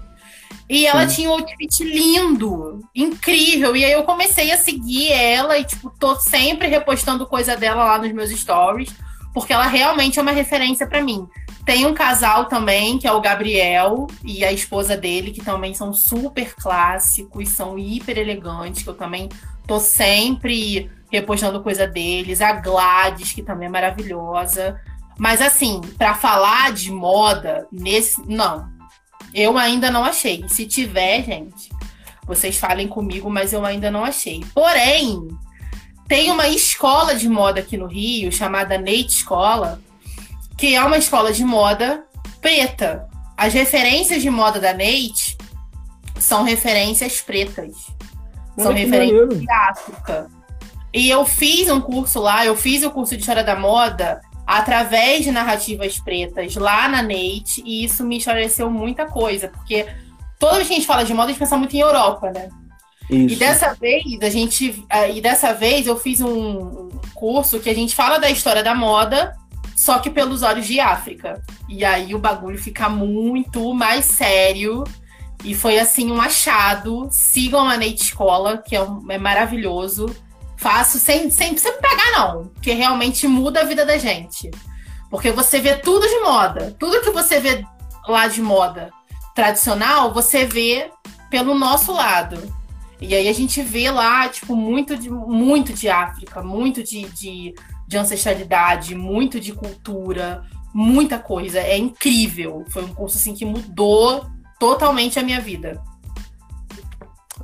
Speaker 2: E ela Sim. tinha um outfit lindo, incrível. E aí eu comecei a seguir ela e, tipo, tô sempre repostando coisa dela lá nos meus stories, porque ela realmente é uma referência para mim. Tem um casal também, que é o Gabriel e a esposa dele, que também são super clássicos, são hiper elegantes, que eu também tô sempre repostando coisa deles. A Gladys, que também é maravilhosa. Mas assim, para falar de moda nesse, não, eu ainda não achei. Se tiver, gente, vocês falem comigo, mas eu ainda não achei. Porém, tem uma escola de moda aqui no Rio, chamada Neite Escola, que é uma escola de moda preta. As referências de moda da Neite são referências pretas. São referências de África. E eu fiz um curso lá, eu fiz o curso de História da Moda através de narrativas pretas lá na Neite, e isso me esclareceu muita coisa, porque toda vez que a gente fala de moda, a gente pensa muito em Europa, né? Isso. E dessa vez a gente. E dessa vez eu fiz um curso que a gente fala da história da moda, só que pelos olhos de África. E aí o bagulho fica muito mais sério. E foi assim um achado. Sigam a Neite Escola, que é, um, é maravilhoso. Faço sem, sem, sem pagar, não. Que realmente muda a vida da gente. Porque você vê tudo de moda. Tudo que você vê lá de moda tradicional, você vê pelo nosso lado. E aí a gente vê lá, tipo, muito de, muito de África, muito de, de, de ancestralidade, muito de cultura, muita coisa. É incrível. Foi um curso assim que mudou totalmente a minha vida.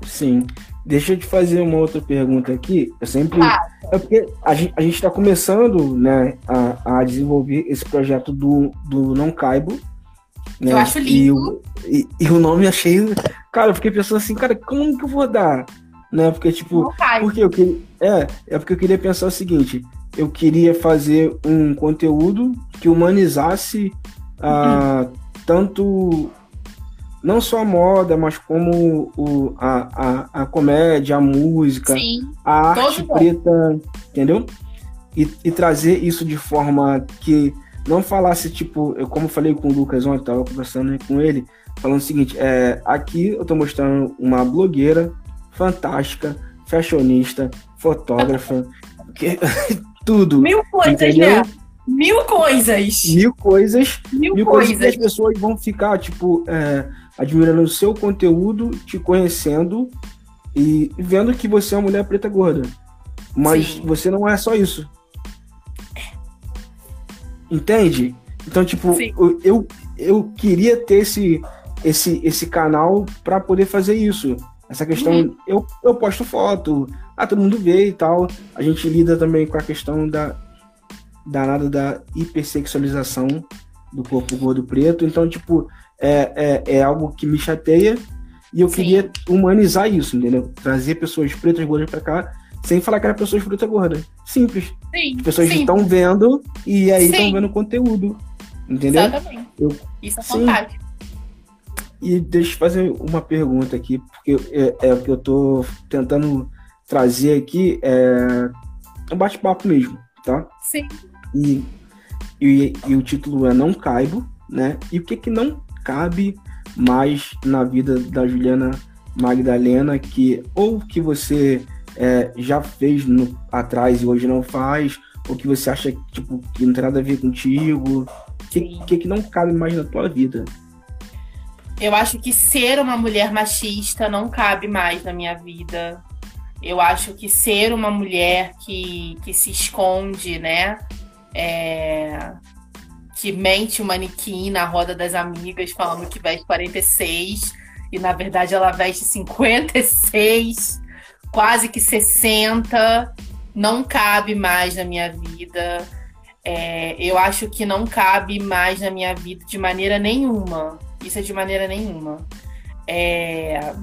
Speaker 1: Sim. Deixa eu te fazer uma outra pergunta aqui. Eu sempre. Ah. É porque a gente está começando né, a, a, desenvolver esse projeto do, do Não Caibo. Né?
Speaker 2: Eu acho lindo.
Speaker 1: E, e, e, o nome achei. Cara, eu fiquei pensando assim, cara, como que eu vou dar? Né? Porque, tipo. Porque eu queria. É, é porque eu queria pensar o seguinte: eu queria fazer um conteúdo que humanizasse uh, uhum. tanto não só a moda, mas como o, a, a, a comédia, a música,
Speaker 2: Sim,
Speaker 1: a arte preta, entendeu? E, e, trazer isso de forma que não falasse, tipo, eu como falei com o Lucas ontem, estava conversando com ele, falando o seguinte, é, aqui eu estou mostrando uma blogueira fantástica, fashionista, fotógrafa, que, tudo.
Speaker 2: Mil coisas, entendeu? né? Mil coisas.
Speaker 1: Mil coisas.
Speaker 2: Mil, mil coisas. coisas.
Speaker 1: que as pessoas vão ficar, tipo, é, admirando o seu conteúdo, te conhecendo e vendo que você é uma mulher preta gorda. Mas Sim. você não é só isso. Entende? Então, tipo, eu, eu queria ter esse, esse, esse canal para poder fazer isso. Essa questão, uhum. eu, eu posto foto, ah, todo mundo vê e tal. A gente lida também com a questão da danada da hipersexualização do corpo gordo preto. Então, tipo, é, é, é algo que me chateia e eu Sim. queria humanizar isso, entendeu? Trazer pessoas pretas gordas para cá sem falar que era pessoas pretas gordas. Simples.
Speaker 2: Sim,
Speaker 1: As pessoas estão vendo e aí estão vendo conteúdo. Entendeu?
Speaker 2: Exatamente. Eu, isso é fantástico.
Speaker 1: E deixa eu fazer uma pergunta aqui, porque é, é o que eu estou tentando trazer aqui, é um bate-papo mesmo, tá?
Speaker 2: Sim.
Speaker 1: E, e, e, o título é Não Caibo, né? E o que que não cabe mais na vida da Juliana Magdalena que ou que você é, já fez no, atrás e hoje não faz, ou que você acha tipo, que não tem nada a ver contigo, o que, que, que não cabe mais na tua vida?
Speaker 2: Eu acho que ser uma mulher machista não cabe mais na minha vida. Eu acho que ser uma mulher que, que se esconde, né? É, que mente o manequim na roda das amigas falando que veste 46 e na verdade ela veste 56, quase que 60, não cabe mais na minha vida. É, eu acho que não cabe mais na minha vida de maneira nenhuma. Isso é de maneira nenhuma. é,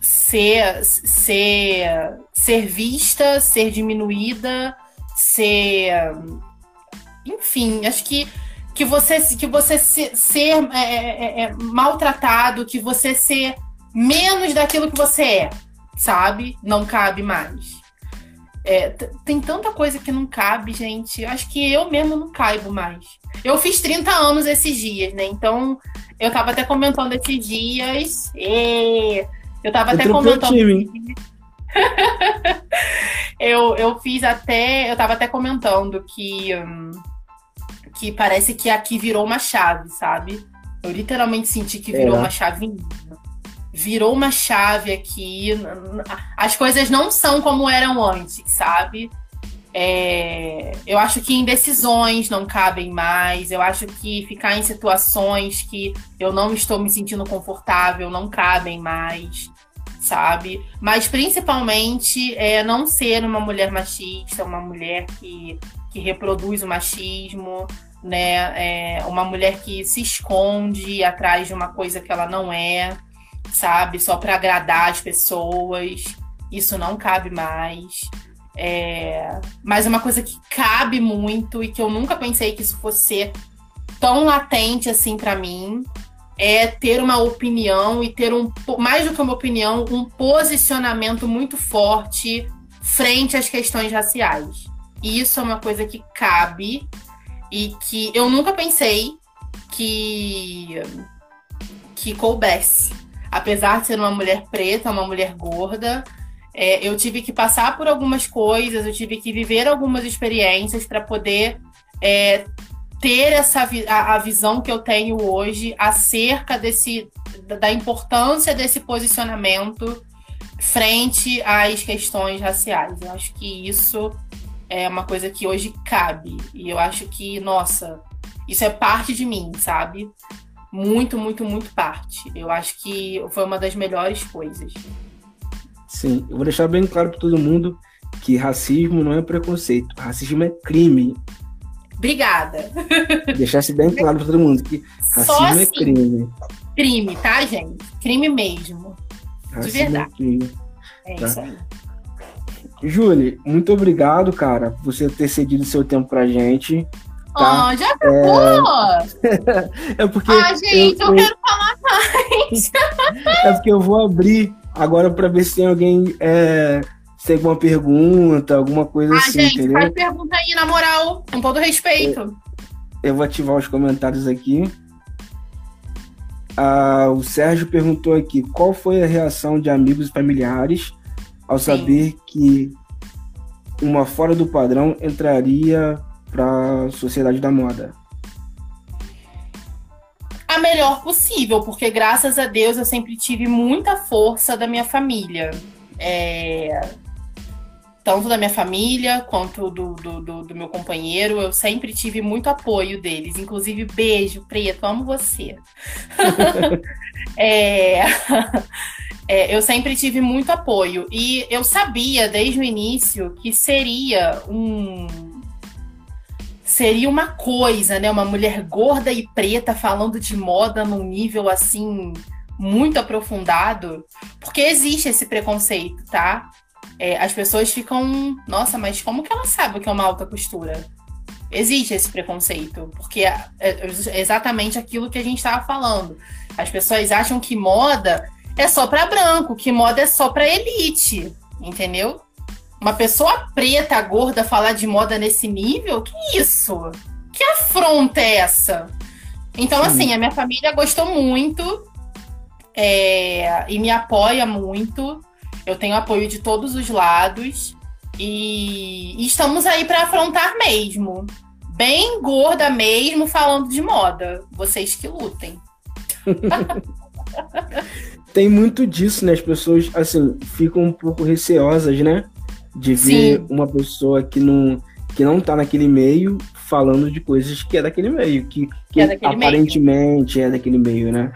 Speaker 2: ser, ser, ser vista, ser diminuída, ser. Enfim, acho que, que você, que você ser, ser é, é, é, maltratado, que você ser menos daquilo que você é, sabe? Não cabe mais. É, tem tanta coisa que não cabe, gente. Acho que eu mesmo não caibo mais. Eu fiz 30 anos esses dias, né? Então, eu tava até comentando esses dias. E... Eu tava até comentando. eu, eu fiz até. Eu tava até comentando que. Hum, que parece que aqui virou uma chave, sabe? Eu literalmente senti que virou é. uma chavinha virou uma chave aqui. As coisas não são como eram antes, sabe? É, eu acho que indecisões não cabem mais. Eu acho que ficar em situações que eu não estou me sentindo confortável não cabem mais, sabe? Mas principalmente é não ser uma mulher machista, uma mulher que, que reproduz o machismo, né? É uma mulher que se esconde atrás de uma coisa que ela não é sabe? Só para agradar as pessoas. Isso não cabe mais. É... Mas uma coisa que cabe muito e que eu nunca pensei que isso fosse ser tão latente assim para mim é ter uma opinião e ter um mais do que uma opinião, um posicionamento muito forte frente às questões raciais. E isso é uma coisa que cabe e que eu nunca pensei que que coubesse apesar de ser uma mulher preta, uma mulher gorda, é, eu tive que passar por algumas coisas, eu tive que viver algumas experiências para poder é, ter essa a, a, visão que eu tenho hoje acerca desse da importância desse posicionamento frente às questões raciais. Eu acho que isso é uma coisa que hoje cabe e eu acho que nossa, isso é parte de mim, sabe? muito, muito, muito parte. Eu acho que foi uma das melhores coisas.
Speaker 1: Sim, eu vou deixar bem claro para todo mundo que racismo não é preconceito, racismo é crime.
Speaker 2: Obrigada.
Speaker 1: Deixasse bem claro para todo mundo que racismo é assim, é crime.
Speaker 2: Crime, tá, gente? Crime mesmo. Racismo De verdade. É, crime, é tá? isso aí.
Speaker 1: Júlia, muito obrigado, cara, por você ter cedido seu tempo pra gente.
Speaker 2: Tá? Oh, já acabou?
Speaker 1: É... é porque.
Speaker 2: Ah, gente, eu, eu, quero falar mais.
Speaker 1: é porque eu vou abrir agora para ver se tem alguém. É... Se tem alguma pergunta, alguma coisa ah, assim. Gente, entendeu?
Speaker 2: faz pergunta aí, na moral, com todo respeito. Eu,
Speaker 1: eu vou ativar os comentários aqui. Ah, o Sérgio perguntou aqui qual foi a reação de amigos e familiares ao Sim. saber que uma fora do padrão entraria para a sociedade da moda?
Speaker 2: A melhor possível, porque graças a Deus eu sempre tive muita força da minha família. É... Tanto da minha família quanto do, do, do, do meu companheiro, eu sempre tive muito apoio deles. Inclusive, beijo, preto, amo você. é... É, eu sempre tive muito apoio e eu sabia desde o início que seria um, seria uma coisa, né? Uma mulher gorda e preta falando de moda num nível assim muito aprofundado, porque existe esse preconceito, tá? É, as pessoas ficam, nossa, mas como que ela sabe o que é uma alta costura? Existe esse preconceito, porque é, é exatamente aquilo que a gente estava falando. As pessoas acham que moda é só para branco, que moda é só para elite, entendeu? uma pessoa preta, gorda, falar de moda nesse nível? Que isso? Que afronta é essa? Então, Sim. assim, a minha família gostou muito é, e me apoia muito. Eu tenho apoio de todos os lados. E, e estamos aí para afrontar mesmo. Bem gorda mesmo, falando de moda. Vocês que lutem.
Speaker 1: Tem muito disso, né? As pessoas, assim, ficam um pouco receosas, né? de ver Sim. uma pessoa que não, que não tá naquele meio falando de coisas que é daquele meio, que, que, que é aparentemente meio. é daquele meio, né?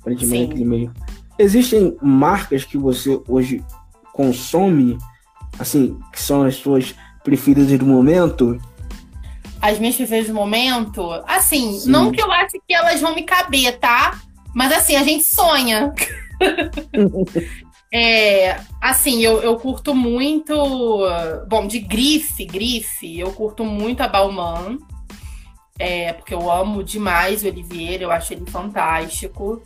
Speaker 1: Aparentemente é daquele meio. Existem marcas que você hoje consome, assim, que são as suas preferidas do momento?
Speaker 2: As minhas preferidas do momento? Assim, Sim. não que eu ache que elas vão me caber, tá? Mas assim, a gente sonha. é, assim, eu, eu curto muito. Bom, de grife, grife, eu curto muito a Balmain. É, porque eu amo demais o Olivier, eu acho ele fantástico.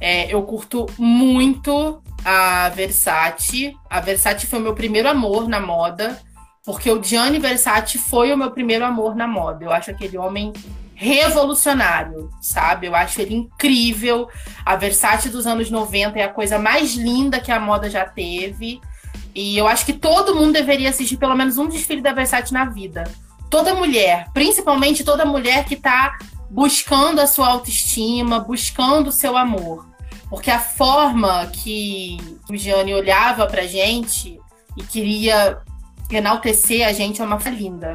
Speaker 2: É, eu curto muito a Versace. A Versace foi o meu primeiro amor na moda, porque o Gianni Versace foi o meu primeiro amor na moda. Eu acho aquele homem revolucionário, sabe? Eu acho ele incrível. A Versace dos anos 90 é a coisa mais linda que a moda já teve. E eu acho que todo mundo deveria assistir pelo menos um desfile da Versace na vida. Toda mulher, principalmente toda mulher que está buscando a sua autoestima, buscando o seu amor. Porque a forma que o Gianni olhava pra gente e queria enaltecer a gente é uma linda.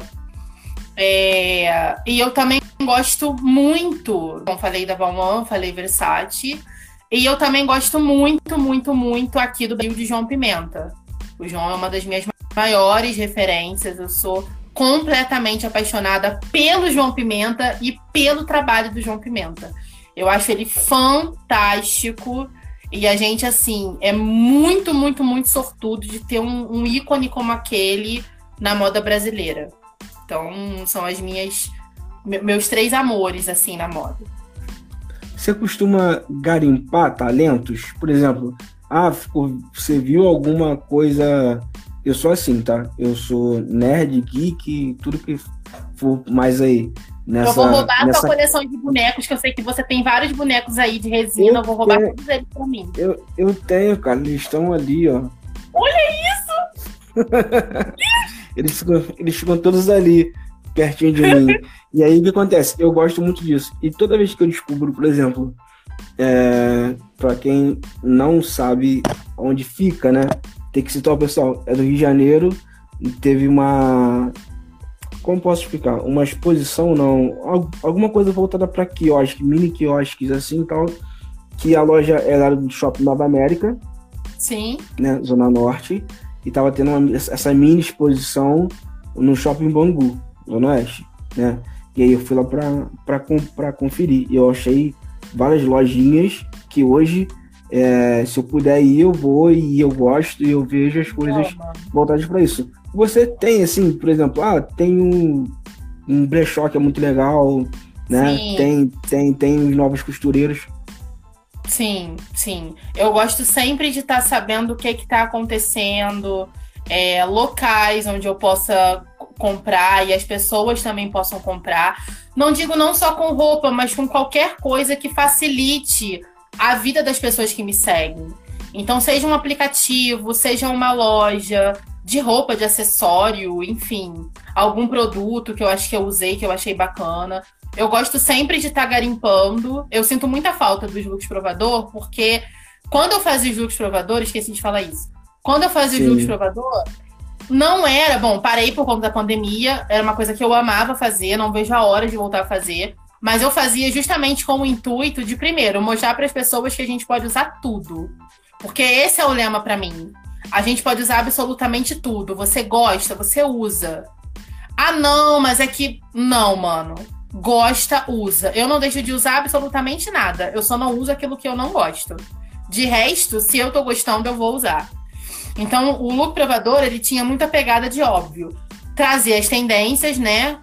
Speaker 2: É, e eu também gosto muito, como falei da Balmain, falei Versace, e eu também gosto muito, muito, muito aqui do Rio de João Pimenta. O João é uma das minhas maiores referências, eu sou completamente apaixonada pelo João Pimenta e pelo trabalho do João Pimenta. Eu acho ele fantástico. E a gente, assim, é muito, muito, muito sortudo de ter um, um ícone como aquele na moda brasileira. Então, são as minhas. meus três amores, assim, na moda.
Speaker 1: Você costuma garimpar talentos? Por exemplo, ah, você viu alguma coisa. Eu sou assim, tá? Eu sou nerd, geek, tudo que for mais aí. Nessa,
Speaker 2: eu vou roubar nessa... a sua coleção de bonecos, que eu sei que você tem vários bonecos aí de resina. Eu, eu vou roubar tenho... todos eles pra mim.
Speaker 1: Eu, eu tenho, cara. Eles estão ali, ó.
Speaker 2: Olha isso!
Speaker 1: eles, ficam, eles ficam todos ali, pertinho de mim. e aí o que acontece? Eu gosto muito disso. E toda vez que eu descubro, por exemplo, é, para quem não sabe onde fica, né? Tem que citar o pessoal. É do Rio de Janeiro. Teve uma como posso explicar? Uma exposição, não, alguma coisa voltada para quiosque, mini quiosques assim tal, que a loja era do Shopping Nova América.
Speaker 2: Sim.
Speaker 1: Né, Zona Norte, e tava tendo uma, essa mini exposição no Shopping Bangu, Zona Oeste, né? E aí eu fui lá para conferir. E eu achei várias lojinhas que hoje, é, se eu puder ir, eu vou e eu gosto e eu vejo as coisas voltadas para isso você tem, assim, por exemplo, ah, tem um, um brechó que é muito legal, né? Sim. Tem, tem, tem os novos costureiros.
Speaker 2: Sim, sim. Eu gosto sempre de estar tá sabendo o que está acontecendo, é, locais onde eu possa comprar e as pessoas também possam comprar. Não digo não só com roupa, mas com qualquer coisa que facilite a vida das pessoas que me seguem. Então, seja um aplicativo, seja uma loja, de roupa, de acessório, enfim, algum produto que eu acho que eu usei, que eu achei bacana. Eu gosto sempre de estar tá garimpando. Eu sinto muita falta dos looks provador, porque quando eu fazia os looks provador, esqueci de falar isso. Quando eu fazia Sim. os looks provador, não era, bom, parei por conta da pandemia, era uma coisa que eu amava fazer, não vejo a hora de voltar a fazer. Mas eu fazia justamente com o intuito de, primeiro, mostrar para as pessoas que a gente pode usar tudo. Porque esse é o lema para mim. A gente pode usar absolutamente tudo. Você gosta, você usa. Ah, não, mas é que. Não, mano. Gosta, usa. Eu não deixo de usar absolutamente nada. Eu só não uso aquilo que eu não gosto. De resto, se eu tô gostando, eu vou usar. Então, o look provador, ele tinha muita pegada de óbvio. Trazer as tendências, né?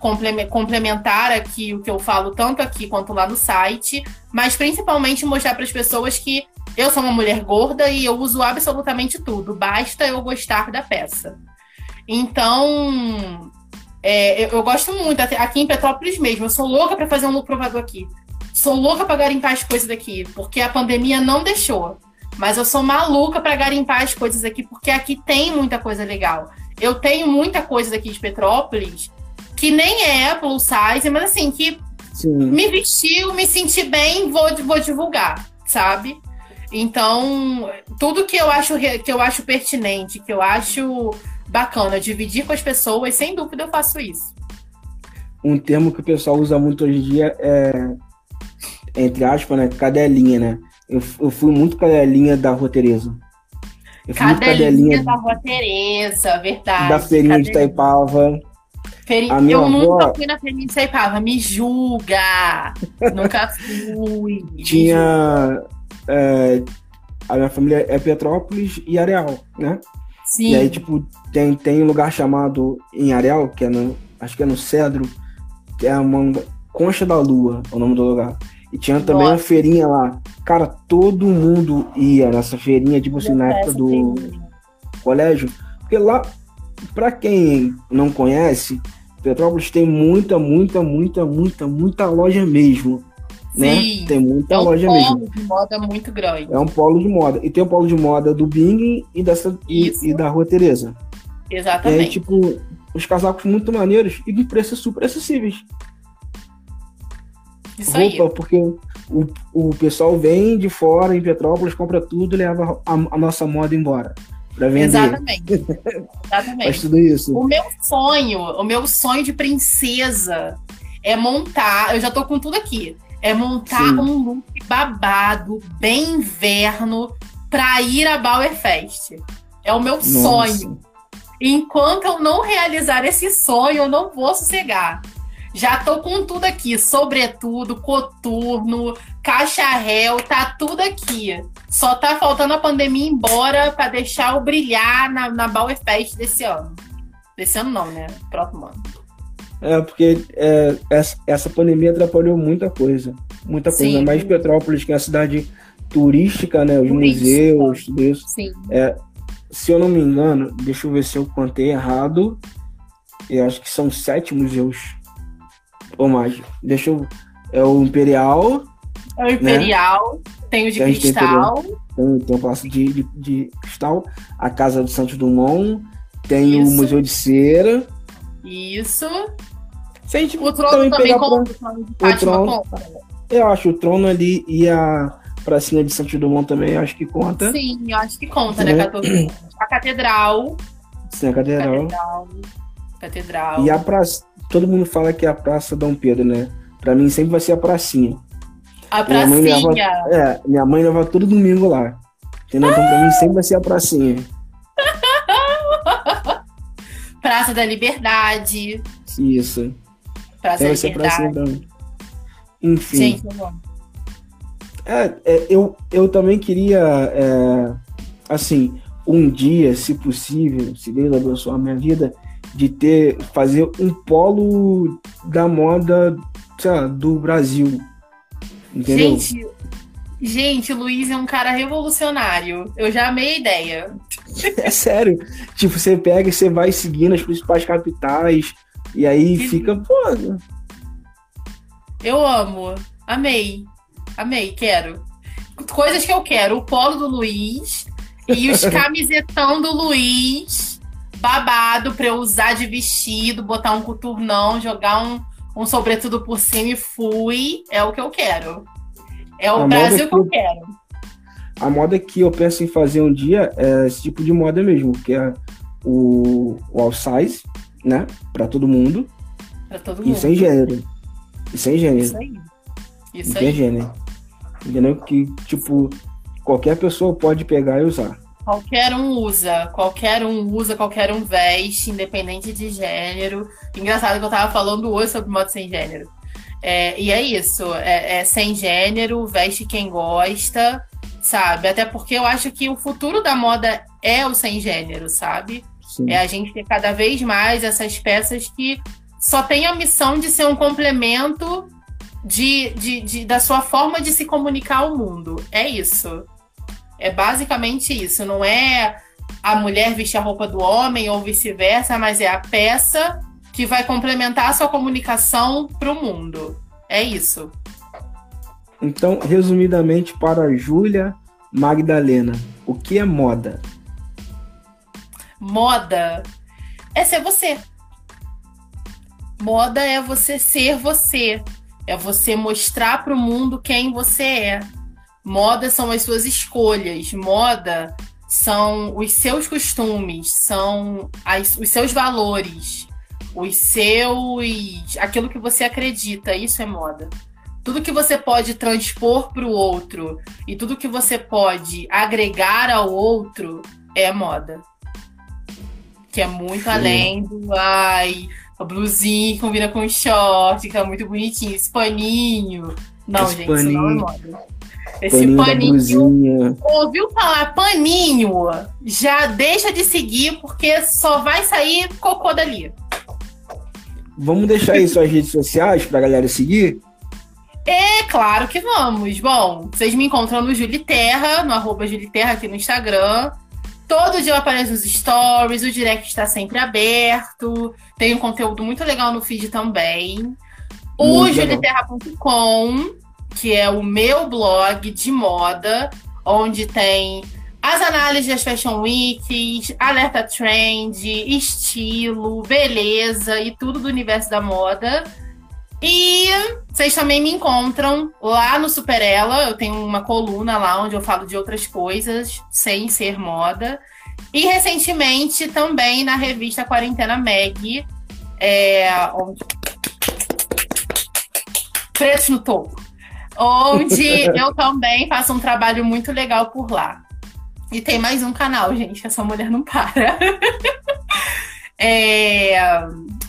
Speaker 2: Complementar aqui o que eu falo tanto aqui quanto lá no site, mas principalmente mostrar para as pessoas que eu sou uma mulher gorda e eu uso absolutamente tudo. Basta eu gostar da peça. Então, é, eu, eu, gosto muito. Aqui em Petrópolis mesmo, eu sou louca para fazer um look provador aqui. Sou louca para garimpar as coisas daqui, porque a pandemia não deixou. Mas eu sou maluca para garimpar as coisas aqui, porque aqui tem muita coisa legal. Eu tenho muita coisa daqui de Petrópolis que nem é plus size, mas assim, que Sim. me vestiu, me senti bem, vou, vou divulgar, sabe? Então, tudo que eu acho que eu acho pertinente, que eu acho bacana dividir com as pessoas, sem dúvida eu faço isso.
Speaker 1: Um termo que o pessoal usa muito hoje em dia é, entre aspas, né, cadelinha, né? Eu, eu fui muito cadelinha da Rua Tereza.
Speaker 2: Eu fui cadelinha, cadelinha da Rua Tereza, verdade.
Speaker 1: Da feirinha cadelinha. de Taipava.
Speaker 2: Feri... A minha eu avó... nunca fui na feirinha de Taipava, me julga! nunca fui.
Speaker 1: Tinha é, a minha família é Petrópolis e Areal, né?
Speaker 2: Sim.
Speaker 1: E aí, tipo, tem, tem um lugar chamado em Areal, que é no. Acho que é no Cedro, que é uma Concha da Lua, é o nome do lugar. E tinha também
Speaker 2: Nossa.
Speaker 1: uma feirinha lá. Cara, todo mundo ia nessa feirinha, tipo assim, na época do colégio. Porque lá, pra quem não conhece, Petrópolis tem muita, muita, muita, muita, muita loja mesmo. Né?
Speaker 2: Sim.
Speaker 1: Tem muita
Speaker 2: É um
Speaker 1: loja
Speaker 2: polo
Speaker 1: mesmo.
Speaker 2: de moda muito grande.
Speaker 1: É um polo de moda. E tem o polo de moda do Bing e, dessa, e, e da Rua Tereza. E aí,
Speaker 2: Exatamente.
Speaker 1: tipo, os casacos muito maneiros e de preços super acessíveis.
Speaker 2: Isso aí.
Speaker 1: Roupa, porque o, o pessoal vem de fora em Petrópolis, compra tudo e leva a, a nossa moda embora. Pra vender.
Speaker 2: Exatamente.
Speaker 1: Faz
Speaker 2: Exatamente.
Speaker 1: tudo isso.
Speaker 2: O meu sonho, o meu sonho de princesa é montar. Eu já tô com tudo aqui. É montar
Speaker 1: Sim.
Speaker 2: um look babado, bem inverno, pra ir a Bauer Fest. É o meu sonho.
Speaker 1: Nossa.
Speaker 2: Enquanto eu não realizar esse sonho, eu não vou sossegar. Já tô com tudo aqui, sobretudo, coturno, cacharel, tá tudo aqui. Só tá faltando a pandemia ir embora pra deixar eu brilhar na, na Bauer Fest desse ano. Desse ano não, né? Próximo ano.
Speaker 1: É, porque é, essa, essa pandemia atrapalhou muita coisa. Muita coisa.
Speaker 2: Sim.
Speaker 1: Mais Petrópolis, que é uma cidade turística, né? Os museus, tudo isso.
Speaker 2: Sim.
Speaker 1: Se eu não me engano, deixa eu ver se eu contei errado. Eu acho que são sete museus. Ou mais. Deixa eu. É o Imperial,
Speaker 2: É o Imperial, tem o de
Speaker 1: o
Speaker 2: cristal.
Speaker 1: tem, tem o Palácio de, de, de Cristal, a Casa do Santos Dumont, tem o
Speaker 2: Isso.
Speaker 1: Museu de Cera.
Speaker 2: Isso. O trono
Speaker 1: também pegar
Speaker 2: conta. O trono conta.
Speaker 1: Eu acho o trono ali e a pracinha de Santos Dumont também, acho que conta.
Speaker 2: Sim, eu acho que conta, né?
Speaker 1: Né?
Speaker 2: 14 A catedral.
Speaker 1: Sim, a catedral.
Speaker 2: Catedral. Catedral.
Speaker 1: E a praça. Todo mundo fala que é a Praça Dom Pedro, né? Pra mim sempre vai ser a pracinha.
Speaker 2: A
Speaker 1: Minha mãe leva-
Speaker 2: pracinha.
Speaker 1: É, minha mãe leva todo domingo lá. Entendeu? Então pra mim sempre vai ser a pracinha.
Speaker 2: Praça da Liberdade.
Speaker 1: Isso.
Speaker 2: Praça
Speaker 1: Sempre
Speaker 2: da
Speaker 1: vai ser a pracinha
Speaker 2: Liberdade.
Speaker 1: também. Enfim.
Speaker 2: Gente, eu amo.
Speaker 1: É, é, eu, eu também queria, é, assim, um dia, se possível, se Deus abençoar a minha vida, de ter, fazer um polo da moda, sei lá, do Brasil. Entendeu?
Speaker 2: Gente, gente, o Luiz é um cara revolucionário. Eu já amei a ideia.
Speaker 1: É sério. Tipo, você pega e você vai seguindo as principais capitais, e aí
Speaker 2: Que
Speaker 1: fica, pô,
Speaker 2: Eu amo. Amei. Amei, quero. Coisas que eu quero. O polo do Luiz e os camisetão do Luiz babado pra eu usar de vestido, botar um coturnão, jogar um, um sobretudo por cima e fui. É o que eu quero. É o
Speaker 1: A
Speaker 2: Brasil que eu
Speaker 1: que-
Speaker 2: quero.
Speaker 1: a moda que eu penso em fazer um dia é esse tipo de moda mesmo, que é o, o all size, né? Pra todo mundo.
Speaker 2: Pra todo
Speaker 1: E
Speaker 2: mundo.
Speaker 1: sem gênero. E sem gênero.
Speaker 2: Isso aí. Isso
Speaker 1: tem
Speaker 2: aí.
Speaker 1: gênero. Entendeu? Que, tipo, qualquer pessoa pode pegar e usar.
Speaker 2: Qualquer um usa, qualquer um usa, qualquer um veste, independente de gênero. Engraçado que eu tava falando hoje sobre moda sem gênero. É, e é isso, é, é sem gênero, veste quem gosta, sabe? Até porque eu acho que o futuro da moda é o sem gênero, sabe?
Speaker 1: Sim.
Speaker 2: É a gente ter cada vez mais essas peças que só têm a missão de ser um complemento de, de, de- da sua forma de se comunicar ao mundo. É isso. É basicamente isso. Não é a mulher vestir a roupa do homem ou vice-versa, mas é a peça que vai complementar a sua comunicação para o mundo. É isso.
Speaker 1: Então, resumidamente, para a Júlia Magdalena, o que é moda?
Speaker 2: Moda é ser você. Moda é você ser você. É você mostrar para o mundo quem você é. Moda são as suas escolhas. Moda são os seus costumes, são as- os seus valores, os seus. aquilo que você acredita. Isso é moda. Tudo que você pode transpor para o outro e tudo que você pode agregar ao outro é moda que é muito
Speaker 1: Sim.
Speaker 2: além do ai, a blusinha que combina com short, que é muito bonitinho, esse paninho. Não,
Speaker 1: Esse
Speaker 2: gente, isso não é
Speaker 1: paninho.
Speaker 2: moda. Esse paninho. paninho ouviu falar paninho? Já deixa de seguir, porque só vai sair cocô dali.
Speaker 1: Vamos deixar aí suas redes sociais pra galera seguir?
Speaker 2: É claro que vamos. Bom, vocês me encontram no Juliterra, no arroba Juliterra aqui no Instagram. Todo dia eu apareço nos stories, o direct está sempre aberto. Tem um conteúdo muito legal no feed também. O juliterra.com, que é o meu blog de moda, onde tem as análises das Fashion Weeks, alerta trend, estilo, beleza e tudo do universo da moda. E vocês também me encontram lá no Superela. Eu tenho uma coluna lá onde eu falo de outras coisas sem ser moda. E recentemente também na revista Quarentena Mag, é, onde... Preto no topo. Onde eu também faço um trabalho muito legal por lá. E tem mais um canal, gente, que essa mulher não para. é,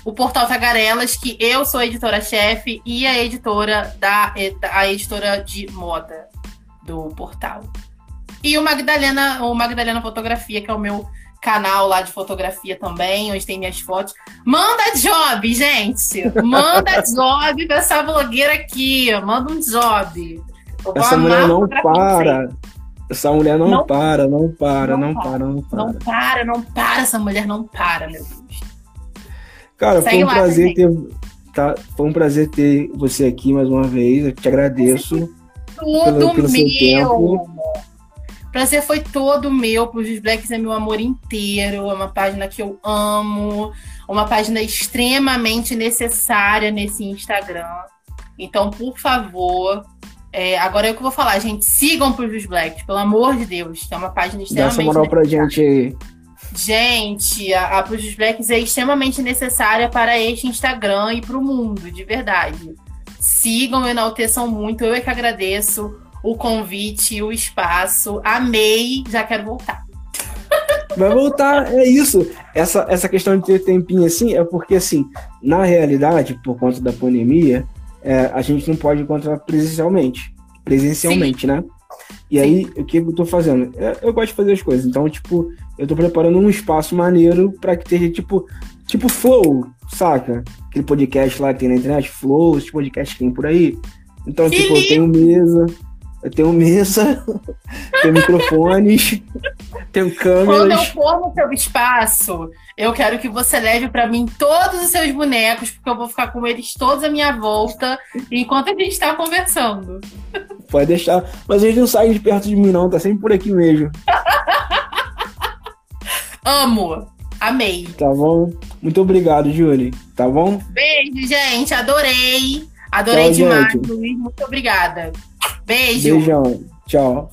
Speaker 2: o Portal Tagarelas, que eu sou editora-chefe e a editora da a editora de moda do portal. E o Magdalena, o Magdalena Fotografia, que é o meu canal lá de fotografia também, onde tem minhas fotos. Manda job, gente! Manda job pra essa blogueira aqui. Manda um job.
Speaker 1: Essa mulher não para. Essa mulher não, não, para, não para, não, não para, não para.
Speaker 2: Não para, não para, essa mulher não para, meu Deus.
Speaker 1: Cara, Segue foi um prazer ter. Tá, foi um prazer ter você aqui mais uma vez. Eu te agradeço.
Speaker 2: Tudo pelo, pelo meu. Prazer foi todo meu, Pujos Blacks é meu amor inteiro, é uma página que eu amo, uma página extremamente necessária nesse Instagram. Então, por favor, é, agora é o que eu vou falar, gente. Sigam Pujos Blacks, pelo amor de Deus, é uma página extremamente.
Speaker 1: Dá essa moral pra gente aí.
Speaker 2: Gente, a, a Pujos Blacks é extremamente necessária para este Instagram e para o mundo, de verdade. Sigam, enalteçam muito, eu é que agradeço o convite, o espaço. Amei, já quero voltar.
Speaker 1: Vai voltar, é isso. Essa, essa questão de ter tempinho assim é porque, assim, na realidade, por conta da pandemia, é, a gente não pode encontrar presencialmente. Presencialmente, Sim. né? E Sim. aí, o que eu tô fazendo? Eu, é, eu gosto de fazer as coisas. Então, tipo, eu tô preparando um espaço maneiro para que esteja, tipo, tipo Flow, saca? Aquele podcast lá que tem na internet, Flow, esse podcast que tem por aí. Então, tipo, eu tenho mesa, eu tenho mesa, tenho microfones, tenho câmeras.
Speaker 2: Quando eu for no seu espaço, eu quero que você leve para mim todos os seus bonecos, porque eu vou ficar com eles todos à minha volta enquanto a gente está conversando.
Speaker 1: Pode deixar. Mas eles não saem de perto de mim, não. Tá sempre por aqui mesmo.
Speaker 2: Amo. Amei.
Speaker 1: Tá bom? Muito obrigado, Júlia. Tá bom?
Speaker 2: Beijo, gente. Adorei. Adorei Tchau, demais, gente. Luiz. Muito obrigada. Beijo.
Speaker 1: Beijão. Tchau.